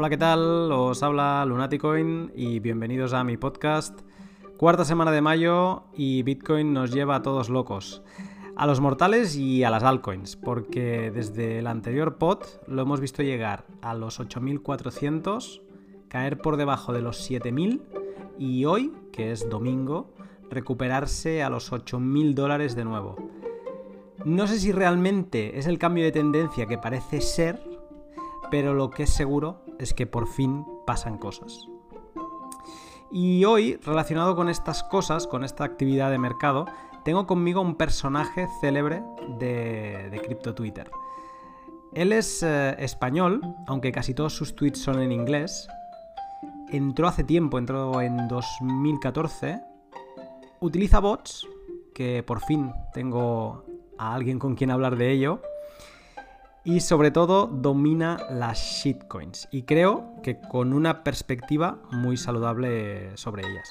Hola, ¿qué tal? Os habla Lunaticoin y bienvenidos a mi podcast. Cuarta semana de mayo y Bitcoin nos lleva a todos locos. A los mortales y a las altcoins, porque desde el anterior pod lo hemos visto llegar a los 8400, caer por debajo de los 7000 y hoy, que es domingo, recuperarse a los 8000 dólares de nuevo. No sé si realmente es el cambio de tendencia que parece ser, pero lo que es seguro es que por fin pasan cosas. Y hoy, relacionado con estas cosas, con esta actividad de mercado, tengo conmigo un personaje célebre de, de Crypto Twitter. Él es eh, español, aunque casi todos sus tweets son en inglés. Entró hace tiempo, entró en 2014. Utiliza bots, que por fin tengo a alguien con quien hablar de ello y sobre todo domina las shitcoins y creo que con una perspectiva muy saludable sobre ellas.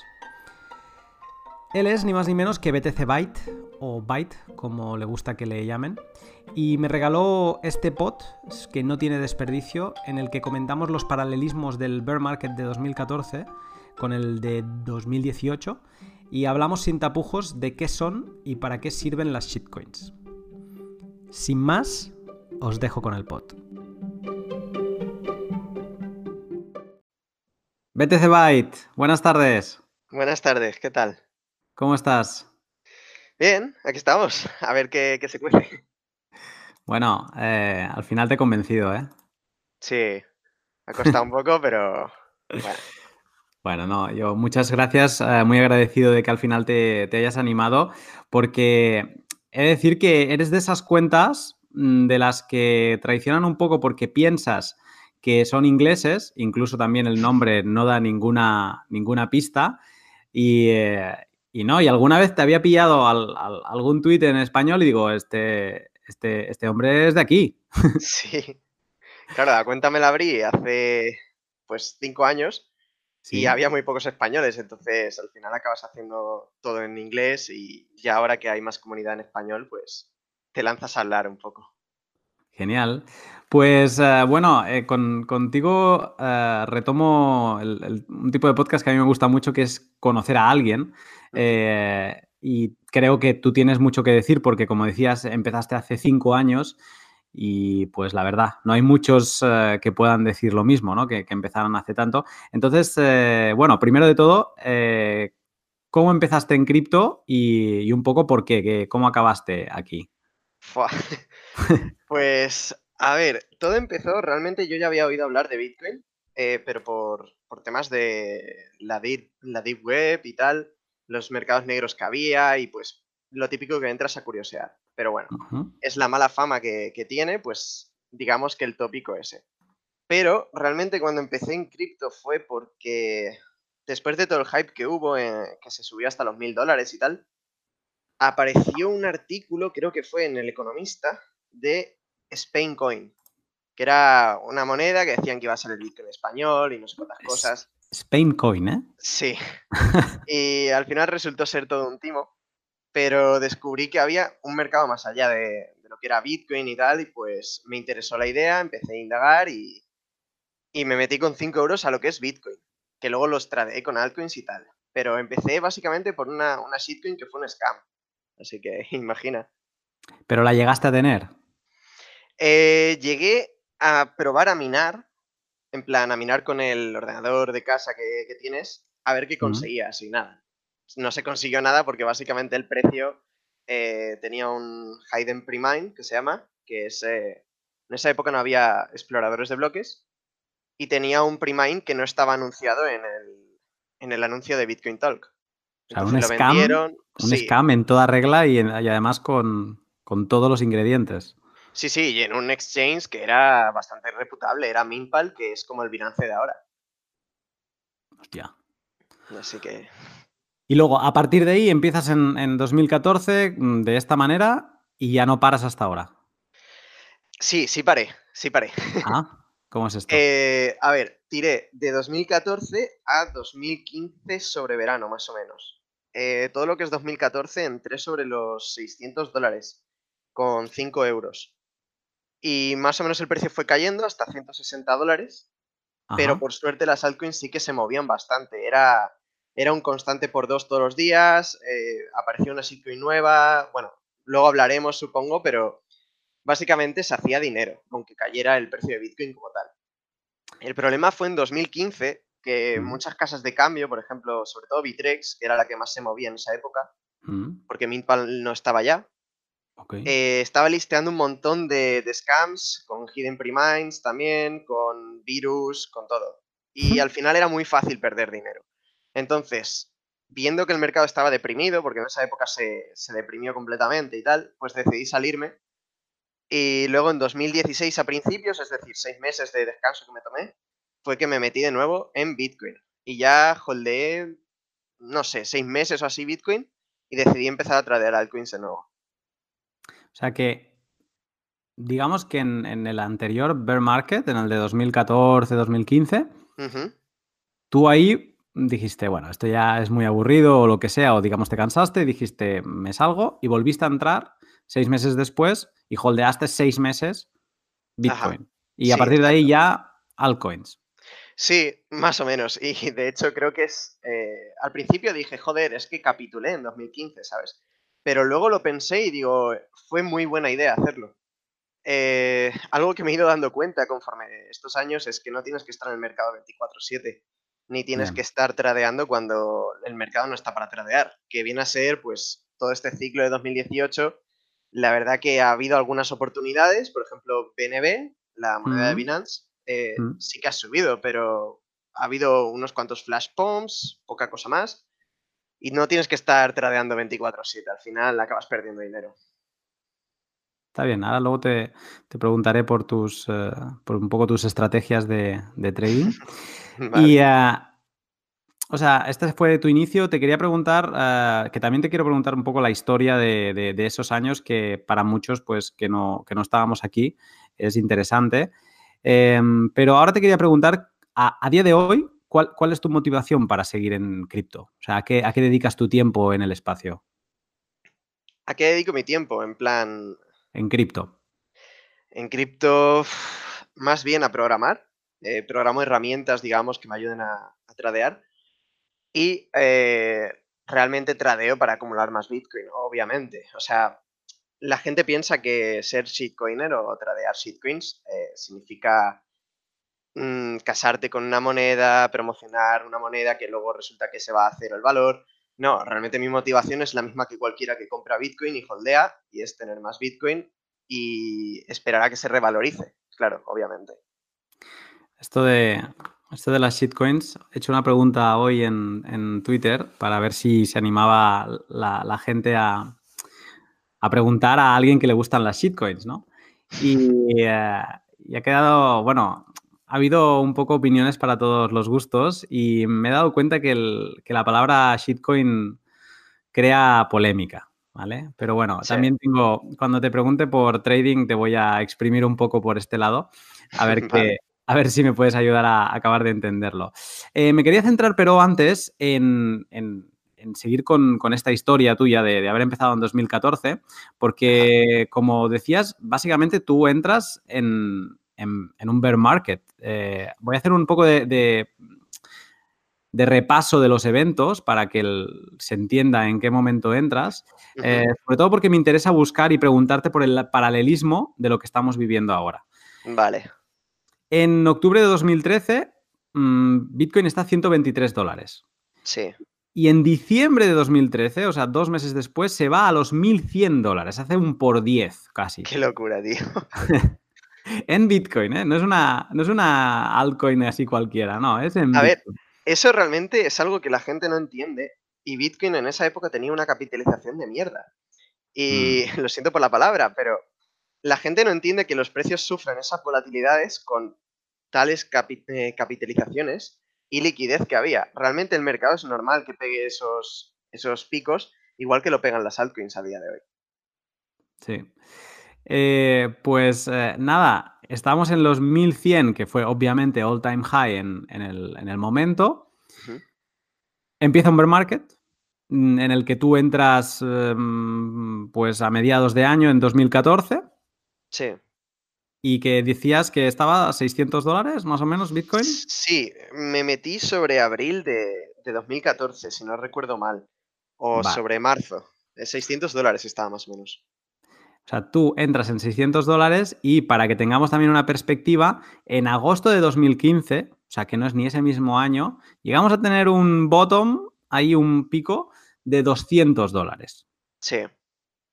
Él es ni más ni menos que BTC Byte o Byte, como le gusta que le llamen, y me regaló este pot que no tiene desperdicio en el que comentamos los paralelismos del bear market de 2014 con el de 2018 y hablamos sin tapujos de qué son y para qué sirven las shitcoins. Sin más, os dejo con el pot. BTC Byte, buenas tardes. Buenas tardes, ¿qué tal? ¿Cómo estás? Bien, aquí estamos. A ver qué, se cuece. Bueno, eh, al final te he convencido, ¿eh? Sí, ha costado un poco, pero bueno. Bueno, no, yo muchas gracias, eh, muy agradecido de que al final te, te hayas animado, porque he de decir que eres de esas cuentas de las que traicionan un poco porque piensas que son ingleses, incluso también el nombre no da ninguna, ninguna pista, y, eh, no, y alguna vez te había pillado algún tuit en español y digo, este, este, este hombre es de aquí. Sí, claro, la cuenta me la abrí hace pues cinco años y había muy pocos españoles, entonces al final acabas haciendo todo en inglés y ya ahora que hay más comunidad en español, pues te lanzas a hablar un poco. Genial. Pues eh, bueno, eh, contigo eh, retomo un tipo de podcast que a mí me gusta mucho, que es conocer a alguien. y creo que tú tienes mucho que decir porque, como decías, empezaste hace cinco años y pues la verdad, no hay muchos que puedan decir lo mismo, ¿no? Que, empezaron hace tanto. Entonces, bueno, primero de todo, ¿cómo empezaste en cripto y, y, un poco por qué? ¿Cómo acabaste aquí? pues, a ver, todo empezó, realmente yo ya había oído hablar de Bitcoin, eh, pero por, temas de la deep, la deep Web y tal, los mercados negros que había y pues lo típico que entras a curiosear. Pero bueno, es la mala fama que, tiene, pues digamos que el tópico ese. Pero realmente cuando empecé en cripto fue porque después de todo el hype que hubo, que se subió hasta los mil dólares y tal, apareció un artículo, creo que fue en El Economista, de Spain Coin, que era una moneda que decían que iba a ser el Bitcoin español y no sé cuántas cosas. Spain Coin, ¿eh? Sí. y al final resultó ser todo un timo, pero descubrí que había un mercado más allá de, lo que era Bitcoin y tal, y pues me interesó la idea, empecé a indagar y, me metí con 5 euros a lo que es Bitcoin, que luego los tradeé con altcoins y tal. Pero empecé básicamente por una, una shitcoin que fue un scam. Así que imagina. ¿Pero la llegaste a tener? Eh, llegué a probar a minar, en plan, a minar con el ordenador de casa que, tienes, a ver qué conseguías y nada. No se consiguió nada porque básicamente el precio eh, tenía un hidden premine que se llama, que es... Eh, en esa época no había exploradores de bloques y tenía un premine que no estaba anunciado en el, en el anuncio de Bitcoin Talk. Sea, un, scam, un scam en toda regla y, además con, todos los ingredientes. Sí, sí, y en un exchange que era bastante reputable, era Minpal, que es como el Binance de ahora. Hostia. Así que... Y luego, a partir de ahí, empiezas en, en 2014 mm, de esta manera y ya no paras hasta ahora. Sí, sí paré, sí paré. Ah, ¿Cómo es esto? Eh, a ver, tiré de 2014 a 2015 sobre verano, más o menos. Eh, todo lo que es 2014 entré sobre los 600 dólares, con 5 euros. Y más o menos el precio fue cayendo hasta 160 dólares. pero por suerte las altcoins sí que se movían bastante. Era, era un constante por dos todos los días, eh, apareció una shitcoin nueva, bueno, luego hablaremos supongo, pero básicamente se hacía dinero, aunque cayera el precio de Bitcoin como tal. El problema fue en 2015, que muchas casas de cambio, por ejemplo, sobre todo Bitrex, que era la que más se movía en esa época, porque Mintpal no estaba ya, eh, estaba listeando un montón de, scams con hidden premines también, con virus, con todo. Y al final era muy fácil perder dinero. Entonces, viendo que el mercado estaba deprimido, porque en esa época se, se deprimió completamente y tal, pues decidí salirme. Y luego en 2016 a principios, es decir, seis meses de descanso que me tomé, fue que me metí de nuevo en Bitcoin. Y ya holdeé, no sé, seis meses o así Bitcoin y decidí empezar a tradear altcoins de nuevo. O sea que, digamos que en, el anterior bear market, en el de 2014-2015, tú ahí dijiste, bueno, esto ya es muy aburrido o lo que sea, o digamos te cansaste, dijiste, me salgo y volviste a entrar seis meses después y holdeaste seis meses Bitcoin. Y a partir de ahí ya altcoins. Sí, más o menos. Y de hecho creo que es... Eh, al principio dije, joder, es que capitulé en 2015, ¿sabes? Pero luego lo pensé y digo, fue muy buena idea hacerlo. Eh, algo que me he ido dando cuenta conforme estos años es que no tienes que estar en el mercado 24/7, ni tienes que estar tradeando cuando el mercado no está para tradear, que viene a ser pues todo este ciclo de 2018. La verdad que ha habido algunas oportunidades, por ejemplo, BNB, la moneda de Binance, eh, sí que ha subido, pero ha habido unos cuantos flash pumps, poca cosa más. Y no tienes que estar tradeando 24/7, al final acabas perdiendo dinero. Está bien, ahora luego te, preguntaré por tus eh, por un poco tus estrategias de, trading. Y eh, o sea, este fue tu inicio. Te quería preguntar, que también te quiero preguntar un poco la historia de, esos años que para muchos, pues, que no, que no estábamos aquí, es interesante. Em, pero ahora te quería preguntar, a día de hoy, ¿cuál, es tu motivación para seguir en cripto? O sea, ¿a qué, dedicas tu tiempo en el espacio? ¿A qué dedico mi tiempo? En plan... En cripto. En cripto, más bien a programar. Eh, programo herramientas, digamos, que me ayuden a, tradear. Y eh, realmente tradeo para acumular más Bitcoin, obviamente. O sea, la gente piensa que ser shitcoiner o tradear shitcoins eh, significa Mm, casarte con una moneda, promocionar una moneda que luego resulta que se va a hacer el valor. No, realmente mi motivación es la misma que cualquiera que compra Bitcoin y holdea, y es tener más Bitcoin y esperar a que se revalorice, claro, obviamente. Esto de, esto de las shitcoins, he hecho una pregunta hoy en, Twitter para ver si se animaba la, gente a, preguntar a alguien que le gustan las shitcoins, ¿no? Y, eh, y ha quedado, bueno, ha habido un poco opiniones para todos los gustos y me he dado cuenta que, la palabra shitcoin crea polémica, ¿vale? Pero bueno, también tengo, cuando te pregunte por trading, te voy a exprimir un poco por este lado, a ver, a ver si me puedes ayudar a acabar de entenderlo. Eh, me quería centrar, pero antes, en, seguir con, esta historia tuya de, haber empezado en 2014, porque como decías, básicamente tú entras en, en, un bear market. Eh, voy a hacer un poco de, de, repaso de los eventos para que se entienda en qué momento entras, eh, sobre todo porque me interesa buscar y preguntarte por el paralelismo de lo que estamos viviendo ahora. Vale. En octubre de 2013, mm, Bitcoin está a 123 dólares. Sí. Y en diciembre de 2013, o sea, dos meses después, se va a los 1.100 dólares. Hace un por 10 casi. Qué locura, tío. en Bitcoin, ¿eh? No es, una, no es una altcoin así cualquiera, no, es en A ver, eso realmente es algo que la gente no entiende y Bitcoin en esa época tenía una capitalización de mierda. Y mm. lo siento por la palabra, pero la gente no entiende que los precios sufren esas volatilidades con tales eh, capitalizaciones y liquidez que había. Realmente el mercado es normal que pegue esos, esos picos, igual que lo pegan las altcoins a día de hoy. Sí. Eh, pues eh, nada, estamos en los 1100, que fue obviamente all time high en, el, momento. Empieza un bear market mm, en el que tú entras em, pues a mediados de año, en 2014. Sí. Y que decías que estaba a 600 dólares más o menos Bitcoin. Sí, me metí sobre abril de, 2014, si no recuerdo mal, o sobre marzo. 600 dólares estaba más o menos. O sea, tú entras en 600 dólares y para que tengamos también una perspectiva, en agosto de 2015, o sea, que no es ni ese mismo año, llegamos a tener un bottom, ahí un pico de 200 dólares. Sí.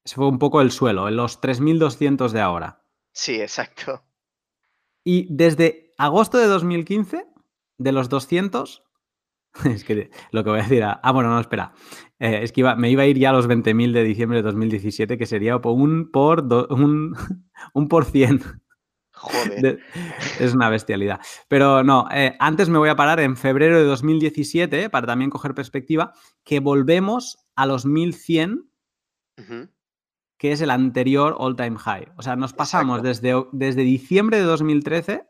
Ese fue un poco el suelo, en los 3.200 de ahora. Sí, exacto. Y desde agosto de 2015, de los 200, es que lo que voy a decir, ah, bueno, no, espera, eh, es que me iba a ir ya a los 20.000 de diciembre de 2017, que sería un por, un, un por 100. Joder. es una bestialidad. Pero no, eh, antes me voy a parar en febrero de 2017, para también coger perspectiva, que volvemos a los 1100 que es el anterior all-time high. O sea, nos pasamos desde, desde diciembre de 2013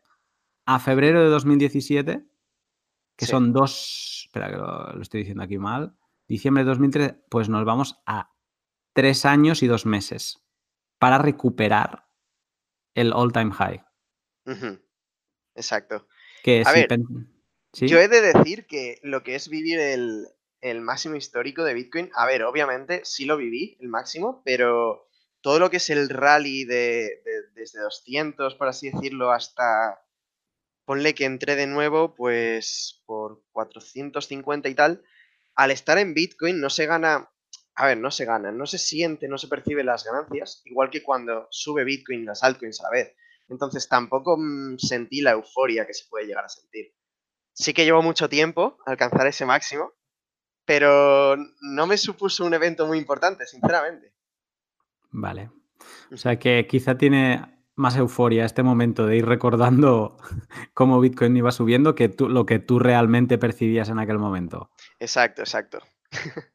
a febrero de 2017, que son dos, espera que lo, estoy diciendo aquí mal, diciembre de 2013, pues nos vamos a tres años y dos meses para recuperar el all-time high. Exacto. Que a ver, yo he de decir que lo que es vivir el, el máximo histórico de Bitcoin. A ver, obviamente sí lo viví, el máximo, pero todo lo que es el rally de, desde 200, por así decirlo, hasta, ponle que entré de nuevo, pues por 450 y tal, al estar en Bitcoin no se gana, a ver, no se gana, no se siente, no se percibe las ganancias, igual que cuando sube Bitcoin las altcoins a la vez. Entonces tampoco mm, sentí la euforia que se puede llegar a sentir. Sí que llevo mucho tiempo alcanzar ese máximo, pero no me supuso un evento muy importante, sinceramente. Vale. O sea que quizá tiene más euforia este momento de ir recordando cómo Bitcoin iba subiendo que lo que tú realmente percibías en aquel momento. Exacto, exacto.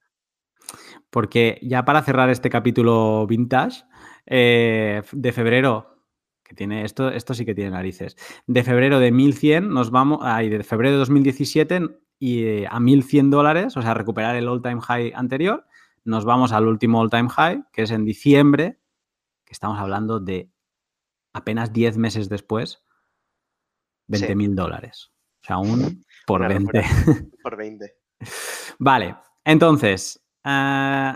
Porque ya para cerrar este capítulo vintage, eh, de febrero, que tiene esto, esto sí que tiene narices, de febrero de 1100 nos vamos, ay, de febrero de 2017 y eh, a 1.100 dólares, o sea, recuperar el all-time high anterior, nos vamos al último all-time high, que es en diciembre, que estamos hablando de apenas 10 meses después, 20.000 dólares. O sea, un por 20. Por 20. Vale, entonces, eh,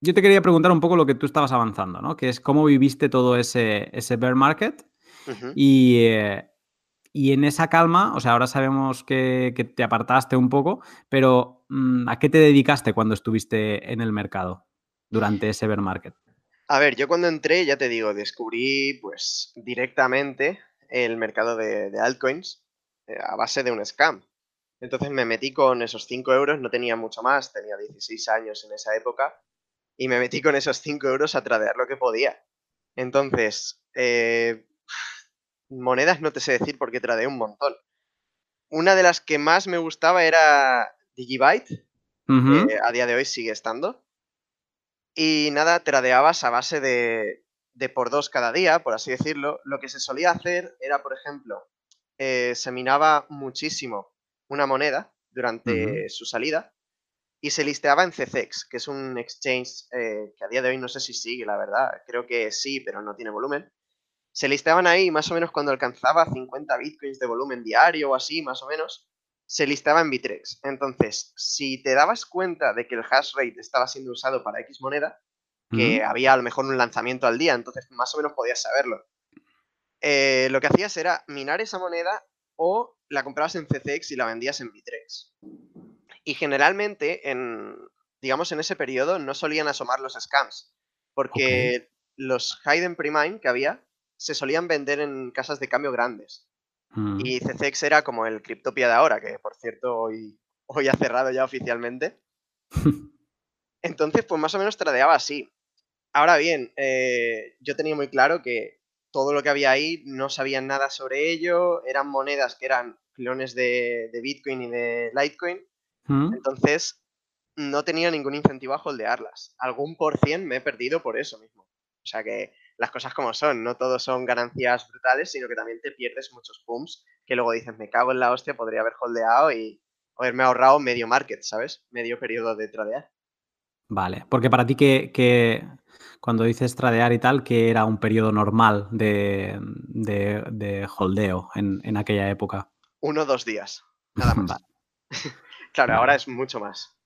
yo te quería preguntar un poco lo que tú estabas avanzando, ¿no? Que es cómo viviste todo ese, ese bear market y, eh, y en esa calma, o sea, ahora sabemos que, te apartaste un poco, pero mm, ¿a qué te dedicaste cuando estuviste en el mercado durante ese bear market? A ver, yo cuando entré, ya te digo, descubrí pues directamente el mercado de, altcoins eh, a base de un scam. Entonces me metí con esos 5 euros, no tenía mucho más, tenía 16 años en esa época, y me metí con esos 5 euros a tradear lo que podía. Entonces, eh, monedas no te sé decir porque tradeé un montón. Una de las que más me gustaba era Digibyte, que a día de hoy sigue estando. Y nada, tradeabas a base de, de por dos cada día, por así decirlo. Lo que se solía hacer era, por ejemplo, eh, se minaba muchísimo una moneda durante su salida y se listeaba en CCX, que es un exchange eh, que a día de hoy no sé si sigue, la verdad. Creo que sí, pero no tiene volumen se listaban ahí más o menos cuando alcanzaba 50 bitcoins de volumen diario o así, más o menos, se listaba en Bitrex. Entonces, si te dabas cuenta de que el hash rate estaba siendo usado para X moneda, que había a lo mejor un lanzamiento al día, entonces más o menos podías saberlo. Eh, lo que hacías era minar esa moneda o la comprabas en CCX y la vendías en Bitrex. Y generalmente, en, digamos, en ese periodo no solían asomar los scams, porque los hidden premium que había se solían vender en casas de cambio grandes. Mm. Y CCX era como el Cryptopia de ahora, que por cierto hoy, hoy ha cerrado ya oficialmente. Entonces, pues más o menos tradeaba así. Ahora bien, eh, yo tenía muy claro que todo lo que había ahí no sabían nada sobre ello, eran monedas que eran clones de, Bitcoin y de Litecoin. Mm. Entonces, no tenía ningún incentivo a holdearlas. Algún por cien me he perdido por eso mismo. O sea que las cosas como son, no todos son ganancias brutales, sino que también te pierdes muchos pumps que luego dices, me cago en la hostia, podría haber holdeado y haberme ahorrado medio market, ¿sabes? Medio periodo de tradear. Vale, porque para ti que, cuando dices tradear y tal, que era un periodo normal de, de, holdeo en, aquella época. Uno o dos días, nada más. claro, ahora es mucho más.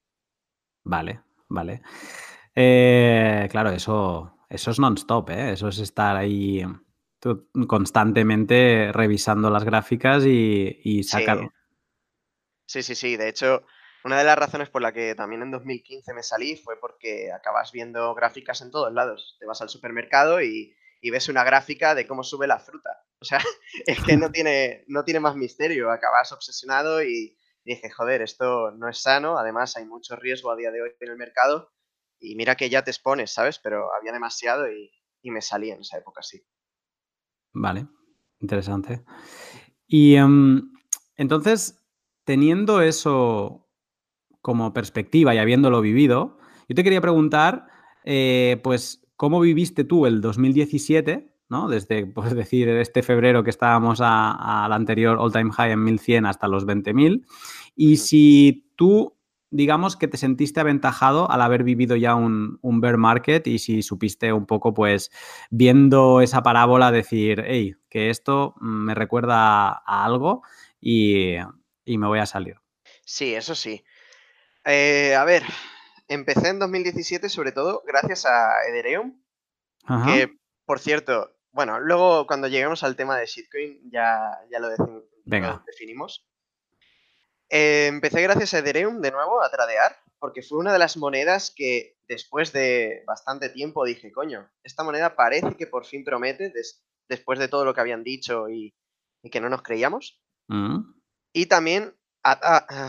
Vale, vale. Eh, claro, eso, eso es non-stop, ¿eh? Eso es estar ahí constantemente revisando las gráficas y, y sacar... Sí. sí, sí, De hecho, una de las razones por la que también en 2015 me salí fue porque acabas viendo gráficas en todos lados. Te vas al supermercado y, ves una gráfica de cómo sube la fruta. O sea, es que no tiene, no tiene más misterio. Acabas obsesionado y dije, joder, esto no es sano. Además, hay mucho riesgo a día de hoy en el mercado. Y mira que ya te expones, ¿sabes? Pero había demasiado y, me salí en esa época, sí. Vale, interesante. Y em, entonces, teniendo eso como perspectiva y habiéndolo vivido, yo te quería preguntar, eh, pues, ¿cómo viviste tú el 2017? ¿no? Desde, pues decir, este febrero que estábamos al anterior all-time high en 1100 hasta los 20.000. Y si tú, digamos, que te sentiste aventajado al haber vivido ya un, bear market y si supiste un poco, pues, viendo esa parábola, decir, hey, que esto me recuerda a algo y, y me voy a salir. Sí, eso sí. Eh, a ver, empecé en 2017 sobre todo gracias a Ethereum, que por cierto, bueno, luego cuando lleguemos al tema de shitcoin ya, ya lo, definimos. Eh, empecé gracias a Ethereum de nuevo a tradear, porque fue una de las monedas que después de bastante tiempo dije, coño, esta moneda parece que por fin promete, después de todo lo que habían dicho y, que no nos creíamos. Mm. Y también,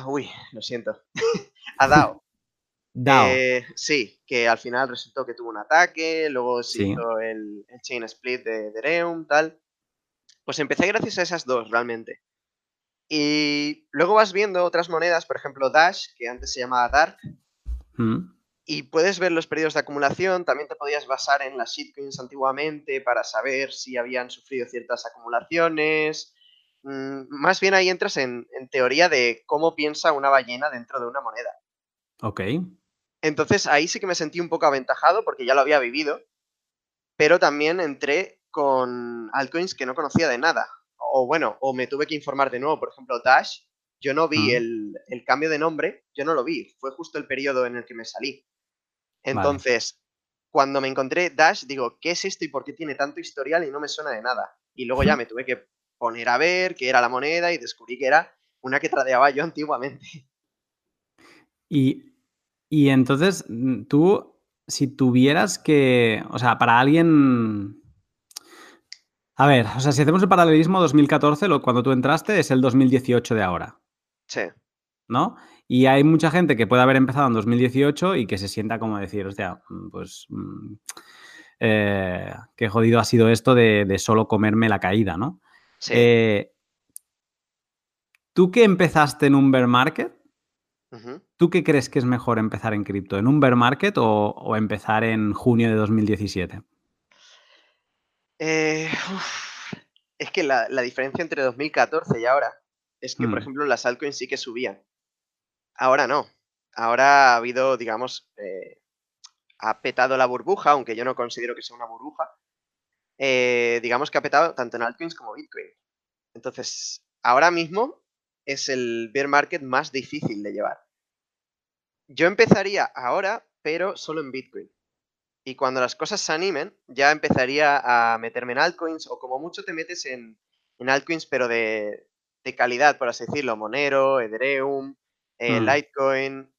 uy, lo siento. a DAO. DAO. Eh, sí, que al final resultó que tuvo un ataque, luego se hizo el, chain split de, Ethereum, tal. Pues empecé gracias a esas dos, realmente. Y luego vas viendo otras monedas, por ejemplo Dash, que antes se llamaba Dark. Mm. Y puedes ver los periodos de acumulación, también te podías basar en las shitcoins antiguamente para saber si habían sufrido ciertas acumulaciones. Mm, más bien ahí entras en, teoría de cómo piensa una ballena dentro de una moneda. Ok. Entonces ahí sí que me sentí un poco aventajado porque ya lo había vivido, pero también entré con altcoins que no conocía de nada. O bueno, o me tuve que informar de nuevo. Por ejemplo, Dash, yo no vi el, cambio de nombre, yo no lo vi. Fue justo el periodo en el que me salí. Entonces, cuando me encontré Dash, digo, ¿qué es esto y por qué tiene tanto historial y no me suena de nada? Y luego ya me tuve que poner a ver qué era la moneda y descubrí que era una que tradeaba yo antiguamente. Y, entonces, mm, tú, si tuvieras que, o sea, para alguien... A ver, o sea, si hacemos el paralelismo 2014, lo, cuando tú entraste, es el 2018 de ahora. Sí. ¿No? Y hay mucha gente que puede haber empezado en 2018 y que se sienta como decir, hostia, mm, pues mm, eh, qué jodido ha sido esto de, de, solo comerme la caída, ¿no? Eh, ¿Tú que empezaste en un bear market? ¿Tú qué crees que es mejor empezar en cripto? ¿En un bear market o, empezar en junio de 2017? Eh, es que la, diferencia entre 2014 y ahora es que, por mm. ejemplo, las altcoins sí que subían. Ahora no. Ahora ha habido, digamos, eh, ha petado la burbuja, aunque yo no considero que sea una burbuja, eh, digamos que ha petado tanto en altcoins como Bitcoin. Entonces, ahora mismo es el bear market más difícil de llevar. Yo empezaría ahora, pero solo en Bitcoin. Y cuando las cosas se animen, ya empezaría a meterme en altcoins o como mucho te metes en, altcoins, pero de, calidad, por así decirlo. Monero, Ethereum, eh, hmm. Litecoin,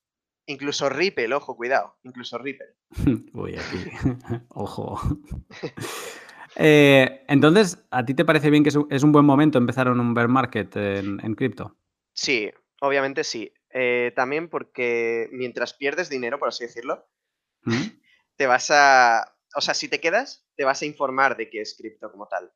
incluso Ripple, ojo, cuidado, incluso Ripple. Voy aquí, ojo. Eh, entonces, ¿a ti te parece bien que es un, buen momento empezar en un bear market en, cripto? Sí, obviamente sí. Eh, también porque mientras pierdes dinero, por así decirlo, ¿Mm? Te vas a... O sea, si te quedas, te vas a informar de qué es cripto como tal.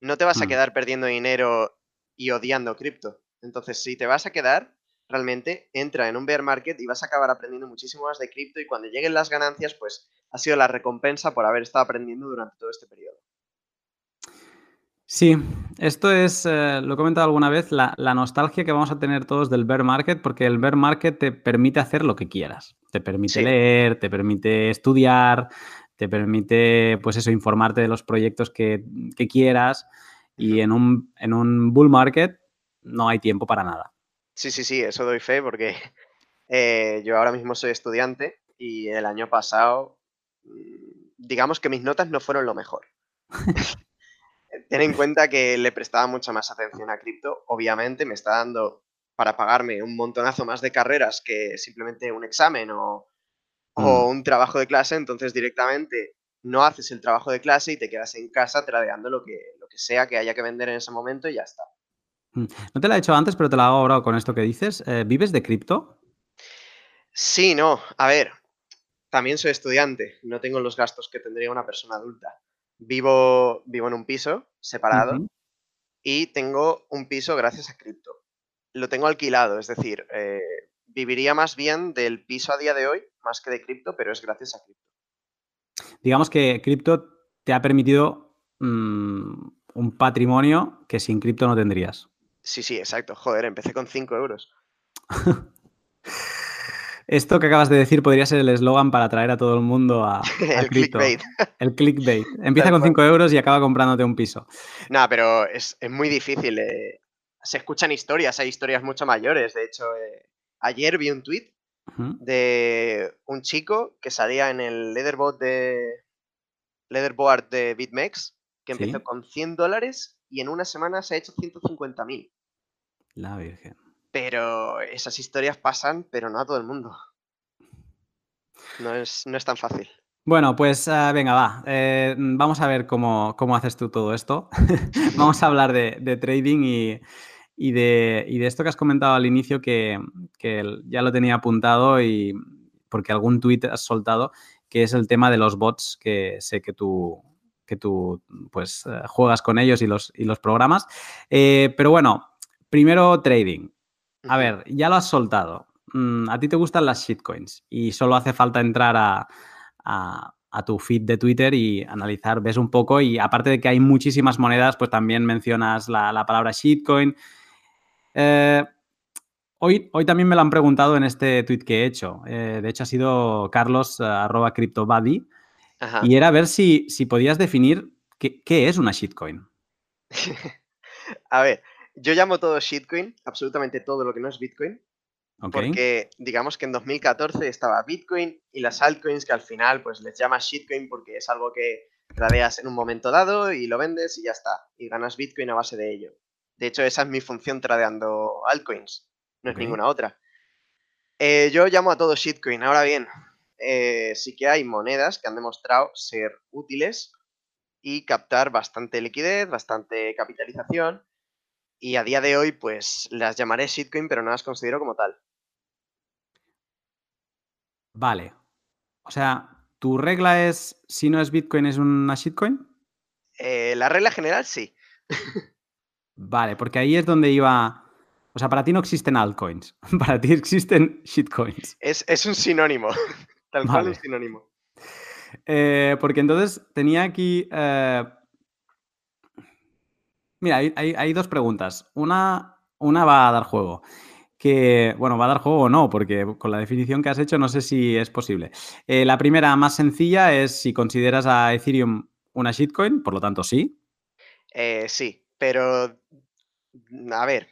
No te vas a mm. quedar perdiendo dinero y odiando cripto. Entonces, si te vas a quedar, realmente entra en un bear market y vas a acabar aprendiendo muchísimo más de cripto y cuando lleguen las ganancias, pues ha sido la recompensa por haber estado aprendiendo durante todo este periodo. Sí, esto es, eh, lo he comentado alguna vez, la, nostalgia que vamos a tener todos del bear market, porque el bear market te permite hacer lo que quieras. Te permite Sí. leer, te permite estudiar, te permite, pues eso, informarte de los proyectos que, que quieras. Y en un, en un bull market no hay tiempo para nada. Sí, sí, sí, eso doy fe porque eh, yo ahora mismo soy estudiante y el año pasado, mm, digamos que mis notas no fueron lo mejor. Ten en cuenta que le prestaba mucha más atención a cripto. Obviamente me está dando para pagarme un montonazo más de carreras que simplemente un examen o, o Mm. un trabajo de clase. Entonces directamente no haces el trabajo de clase y te quedas en casa tradeando lo que, lo que sea que haya que vender en ese momento y ya está. Mm. No te la he hecho antes, pero te la hago ahora con esto que dices. Eh, ¿Vives de cripto? Sí, no, a ver, también soy estudiante, no tengo los gastos que tendría una persona adulta. Vivo, vivo en un piso separado y tengo un piso gracias a cripto. Lo tengo alquilado, es decir, eh, viviría más bien del piso a día de hoy más que de cripto, pero es gracias a cripto. Digamos que cripto te ha permitido mm, un patrimonio que sin cripto no tendrías. Sí, sí, exacto. Joder, empecé con 5 euros. Esto que acabas de decir podría ser el eslogan para atraer a todo el mundo a, a El cripto. clickbait. El clickbait. Empieza con cual. 5 euros y acaba comprándote un piso. Nada, pero es, es muy difícil. eh, Se escuchan historias, hay historias mucho mayores. De hecho, eh, ayer vi un tweet de un chico que salía en el leaderboard de leaderboard de BitMEX, que Sí. empezó con 100 dólares y en una semana se ha hecho 150.000. La Virgen. Pero esas historias pasan, pero no a todo el mundo. No es, no es tan fácil. Bueno, pues ah, venga, va. eh, vamos a ver cómo, cómo haces tú todo esto. vamos a hablar de, de trading y, y de, y de esto que has comentado al inicio, que, que ya lo tenía apuntado y porque algún tuit has soltado, que es el tema de los bots, que sé que tú, que tú pues, eh, juegas con ellos y los, y los programas. Eh, pero bueno, primero trading. A ver, ya lo has soltado. Mm, a ti te gustan las shitcoins y solo hace falta entrar a, a- a tu feed de Twitter y analizar, ves un poco y aparte de que hay muchísimas monedas, pues también mencionas la, la palabra shitcoin. Eh, hoy, hoy también me lo han preguntado en este tweet que he hecho. Eh, de hecho ha sido Carlos eh, arroba CryptoBuddy Ajá. y era ver si, si podías definir qué, qué es una shitcoin. A ver, yo llamo todo shitcoin, absolutamente todo lo que no es Bitcoin, porque digamos que en 2014 estaba Bitcoin y las altcoins que al final pues les llamas shitcoin porque es algo que tradeas en un momento dado y lo vendes y ya está, y ganas Bitcoin a base de ello. De hecho, esa es mi función tradeando altcoins, no es ninguna otra. Eh, yo llamo a todo shitcoin. Ahora bien, eh, sí que hay monedas que han demostrado ser útiles y captar bastante liquidez, bastante capitalización. Y a día de hoy, pues las llamaré shitcoin, pero no las considero como tal. Vale. O sea, ¿tu regla es si no es Bitcoin es una shitcoin? Eh, la regla general, sí. Vale, porque ahí es donde iba. O sea, para ti no existen altcoins. Para ti existen shitcoins. Es, es un sinónimo. Tal cual un sinónimo. Eh, porque entonces tenía aquí. eh, Mira, hay, hay- hay dos preguntas. Una, una va a dar juego. Que, bueno, va a dar juego o no, porque con la definición que has hecho no sé si es posible. Eh, la primera, más sencilla, es si consideras a Ethereum una shitcoin, por lo tanto sí. Sí, pero a ver,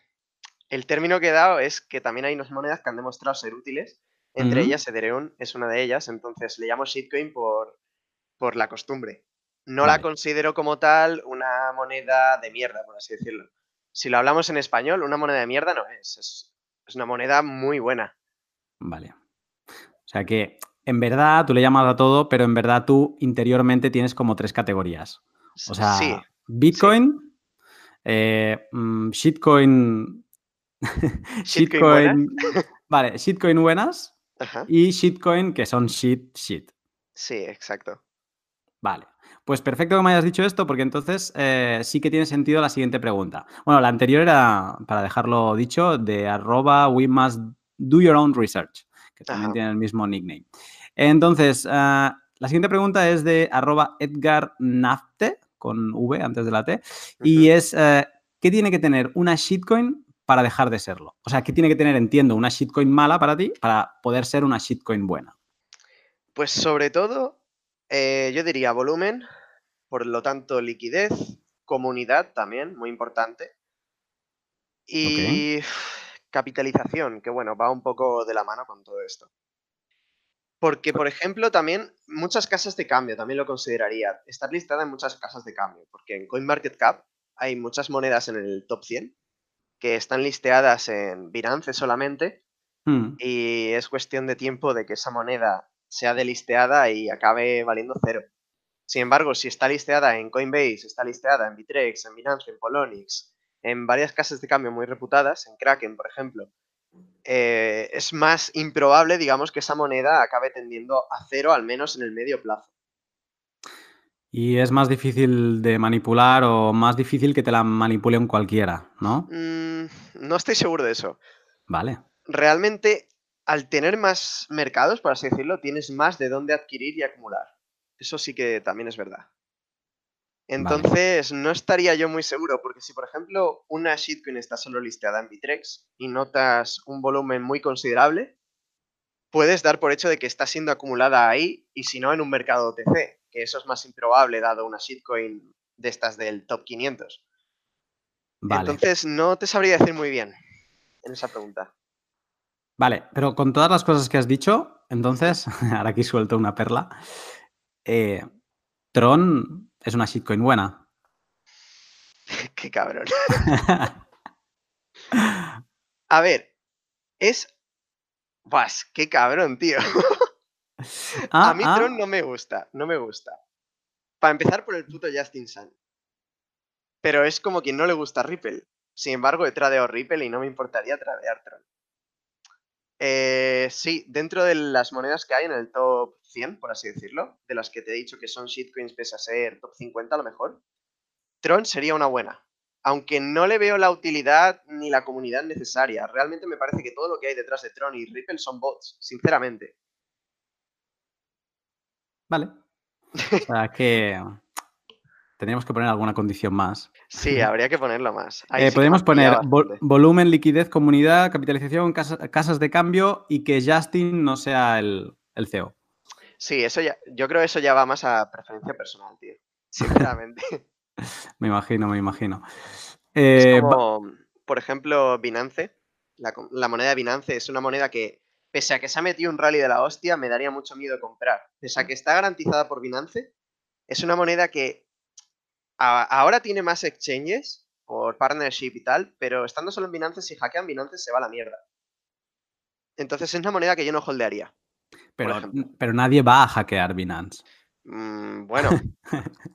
el término que he dado es que también hay unas monedas que han demostrado ser útiles. Entre ellas, Ethereum es una de ellas, entonces le llamo shitcoin por, por la costumbre. No la considero como tal una moneda de mierda, por así decirlo. Si lo hablamos en español, una moneda de mierda no es. Es, es una moneda muy buena. Vale. O sea que en verdad tú le llamas a todo, pero en verdad tú interiormente tienes como tres categorías. O sea, sí, Bitcoin, eh, mm, shitcoin. Shitcoin buenas. Vale, shitcoin buenas Ajá. y shitcoin que son shit, shit. Sí, exacto. Vale. Pues perfecto que me hayas dicho esto, porque entonces eh, sí que tiene sentido la siguiente pregunta. Bueno, la anterior era, para dejarlo dicho, de arroba we must do your own research, que también Ajá. tiene el mismo nickname. Entonces, ah, la siguiente pregunta es de arroba Edgar Nafte, con V antes de la T, y es, eh, ¿qué tiene que tener una shitcoin para dejar de serlo? O sea, ¿qué tiene que tener, entiendo, una shitcoin mala para ti para poder ser una shitcoin buena? Pues sobre todo, eh, yo diría volumen, por lo tanto liquidez, comunidad también, muy importante. Y capitalización, que bueno, va un poco de la mano con todo esto. Porque, por ejemplo, también muchas casas de cambio, también lo consideraría. Estar listada en muchas casas de cambio, porque en CoinMarketCap hay muchas monedas en el top 100 que están listeadas en Binance solamente Hmm. y es cuestión de tiempo de que esa moneda sea delisteada y acabe valiendo cero. Sin embargo, si está listeada en Coinbase, está listeada en Bitrex, en Binance, en Polonix, en varias casas de cambio muy reputadas, en Kraken, por ejemplo, eh, es más improbable, digamos, que esa moneda acabe tendiendo a cero, al menos en el medio plazo. Y es más difícil de manipular o más difícil que te la manipule un cualquiera, ¿no? Mm, no estoy seguro de eso. Vale. Realmente, al tener más mercados, por así decirlo, tienes más de dónde adquirir y acumular. Eso sí que también es verdad. Entonces, no estaría yo muy seguro, porque si, por ejemplo, una shitcoin está solo listeada en Bitrex y notas un volumen muy considerable, puedes dar por hecho de que está siendo acumulada ahí y si no en un mercado OTC, que eso es más improbable dado una shitcoin de estas del top 500. Vale. Entonces, no te sabría decir muy bien en esa pregunta. Vale, pero con todas las cosas que has dicho, entonces, ahora aquí suelto una perla. eh, Tron es una shitcoin buena. Qué cabrón. A ver, es... Vas, qué cabrón, tío. Ah, A mí ah, Tron no me gusta, no me gusta. Para empezar por el puto Justin Sun. Pero es como quien no le gusta Ripple. Sin embargo, he tradeado Ripple y no me importaría tradear Tron. Eh, sí, dentro de las monedas que hay en el top 100, por así decirlo, de las que te he dicho que son shitcoins pese a ser top 50 a lo mejor, Tron sería una buena. Aunque no le veo la utilidad ni la comunidad necesaria. Realmente me parece que todo lo que hay detrás de Tron y Ripple son bots, sinceramente. Vale. O sea que tendríamos que poner alguna condición más. Sí, habría que ponerlo más. Eh, sí podemos poner volumen, liquidez, comunidad, capitalización, casa- casas de cambio y que Justin no sea el, el CEO. Sí, eso ya, yo creo que eso ya va más a preferencia personal, tío. Sinceramente. Me imagino, me imagino. Es Eh, como, por ejemplo, Binance. La, la moneda de Binance es una moneda que, pese a que se ha metido un rally de la hostia, me daría mucho miedo comprar. Pese a que está garantizada por Binance, es una moneda que a- ahora tiene más exchanges por partnership y tal, pero estando solo en Binance, si hackean Binance se va a la mierda. Entonces es una moneda que yo no holdearía. pero, pero nadie va a hackear Binance. Mm, bueno.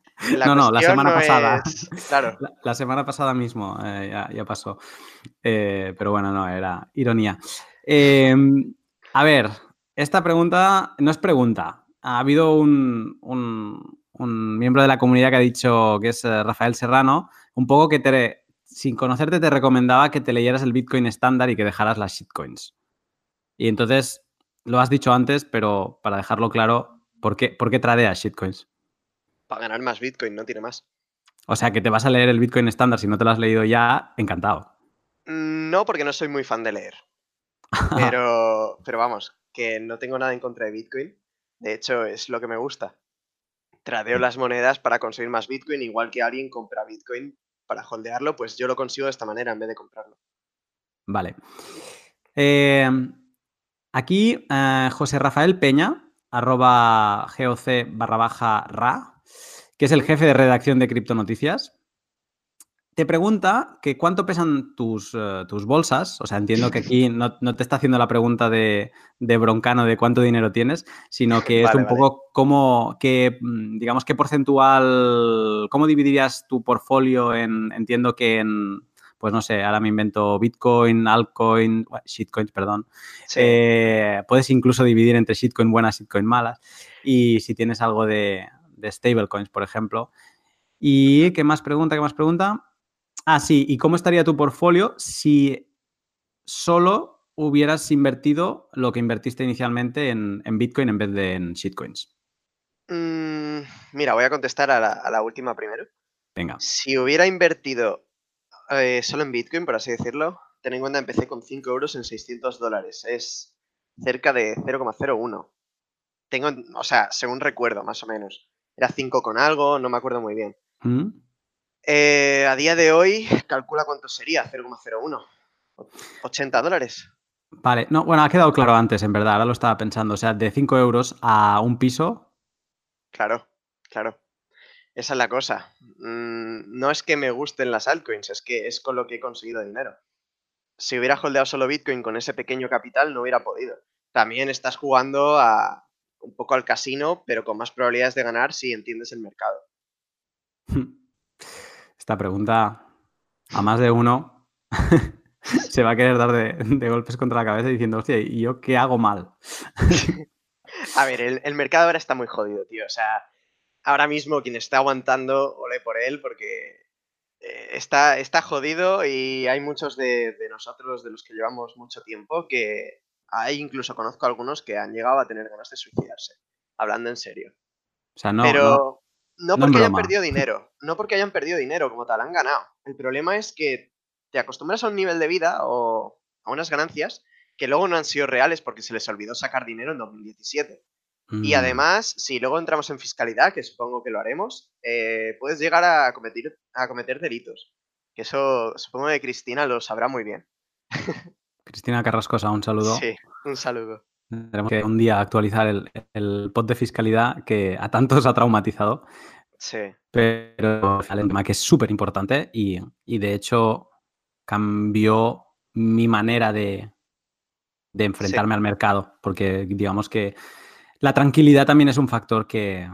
No, no, la semana no pasada. es- Claro. La, la semana pasada mismo eh, ya, ya pasó. Eh, pero bueno, no, era ironía. Eh, a ver, esta pregunta no es pregunta. Ha habido un, un- un miembro de la comunidad que ha dicho, que es eh, Rafael Serrano, un poco que te, sin conocerte te recomendaba que te leyeras el Bitcoin estándar y que dejaras las shitcoins. Y entonces, lo has dicho antes, pero para dejarlo claro, ¿por qué, por qué tradeas shitcoins? Para ganar más Bitcoin, no tiene más. O sea, que te vas a leer el Bitcoin estándar si no te lo has leído ya, encantado. Mm, No, porque no soy muy fan de leer. Pero, pero vamos, que no tengo nada en contra de Bitcoin. De hecho, es lo que me gusta. Tradeo las monedas para conseguir más Bitcoin, igual que alguien compra Bitcoin para holdearlo, pues yo lo consigo de esta manera en vez de comprarlo. Vale. Eh, aquí, eh, José Rafael Peña, arroba GOC barra baja RA, que es el jefe de redacción de Criptonoticias, te pregunta que cuánto pesan tus, eh, tus bolsas. O sea, entiendo que aquí no, no te está haciendo la pregunta de, de broncano de cuánto dinero tienes, sino que es Vale, un vale. poco cómo, qué, mm, digamos, qué porcentual, cómo dividirías tu portfolio en, entiendo que en, pues no sé, ahora me invento Bitcoin, altcoin, shitcoins, perdón. Sí. Eh, puedes incluso dividir entre shitcoin buenas, shitcoin malas. Y si tienes algo de, de stablecoins, por ejemplo. ¿Y qué más pregunta? ¿Qué más pregunta? Ah, sí. ¿Y cómo estaría tu portfolio si solo hubieras invertido lo que invertiste inicialmente en, en Bitcoin en vez de en shitcoins? Mm, mira, voy a contestar a la, a la última primero. Venga. Si hubiera invertido eh, solo en Bitcoin, por así decirlo, ten en cuenta, empecé con 5 euros en 600 dólares. Es cerca de 0,01. Tengo, o sea, según recuerdo, más o menos. Era 5 con algo, no me acuerdo muy bien. ¿Mm? Eh, a día de hoy, calcula cuánto sería, 0,01. 80 dólares. Vale, no, bueno, ha quedado claro antes, en verdad, ahora lo estaba pensando. O sea, de 5 euros a un piso. Claro, claro. Esa es la cosa. Mm, no es que me gusten las altcoins, es que es con lo que he conseguido dinero. Si hubiera holdeado solo Bitcoin con ese pequeño capital, no hubiera podido. También estás jugando a un poco al casino, pero con más probabilidades de ganar si entiendes el mercado. Esta pregunta a más de uno se va a querer dar de, golpes contra la cabeza diciendo, hostia, ¿y yo qué hago mal? a ver, el, el mercado ahora está muy jodido, tío. O sea, ahora mismo quien está aguantando, ole por él, porque eh, está, está jodido y hay muchos de, nosotros, de los que llevamos mucho tiempo, que hay incluso conozco algunos que han llegado a tener ganas de suicidarse, hablando en serio. O sea, no, Pero no, porque hayan perdido dinero, no porque hayan perdido dinero como tal, han ganado. El problema es que te acostumbras a un nivel de vida o a unas ganancias que luego no han sido reales porque se les olvidó sacar dinero en 2017. Y Mm, además, si luego entramos en fiscalidad, que supongo que lo haremos, eh, puedes llegar a cometer, a cometer delitos. Que eso supongo que Cristina lo sabrá muy bien. Cristina Carrascosa, un saludo. Sí, un saludo. Tenemos que un día actualizar el, el pod de fiscalidad que a tantos ha traumatizado, Sí, pero es un tema que es súper importante y, y de hecho cambió mi manera de, de sí, enfrentarme al mercado, porque digamos que la tranquilidad también es un factor que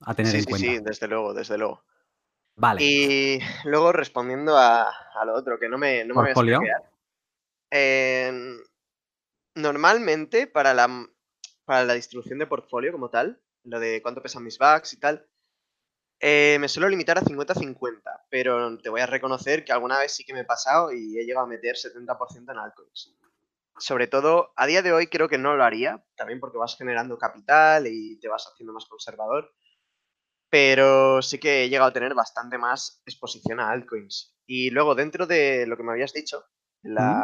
a tener sí, en sí, cuenta. sí, desde luego, desde luego. Vale, Y luego respondiendo a, a lo otro, que no me, no me voy a. normalmente para la, m- para la distribución de portfolio como tal, lo de cuánto pesan mis bucks y tal, eh, me suelo limitar a 50-50, pero te voy a reconocer que alguna vez sí que me he pasado y he llegado a meter 70% en altcoins. Sobre todo, a día de hoy creo que no lo haría, también porque vas generando capital y te vas haciendo más conservador, pero sí que he llegado a tener bastante más exposición a altcoins. Y luego, dentro de lo que me habías dicho, ¿Mm?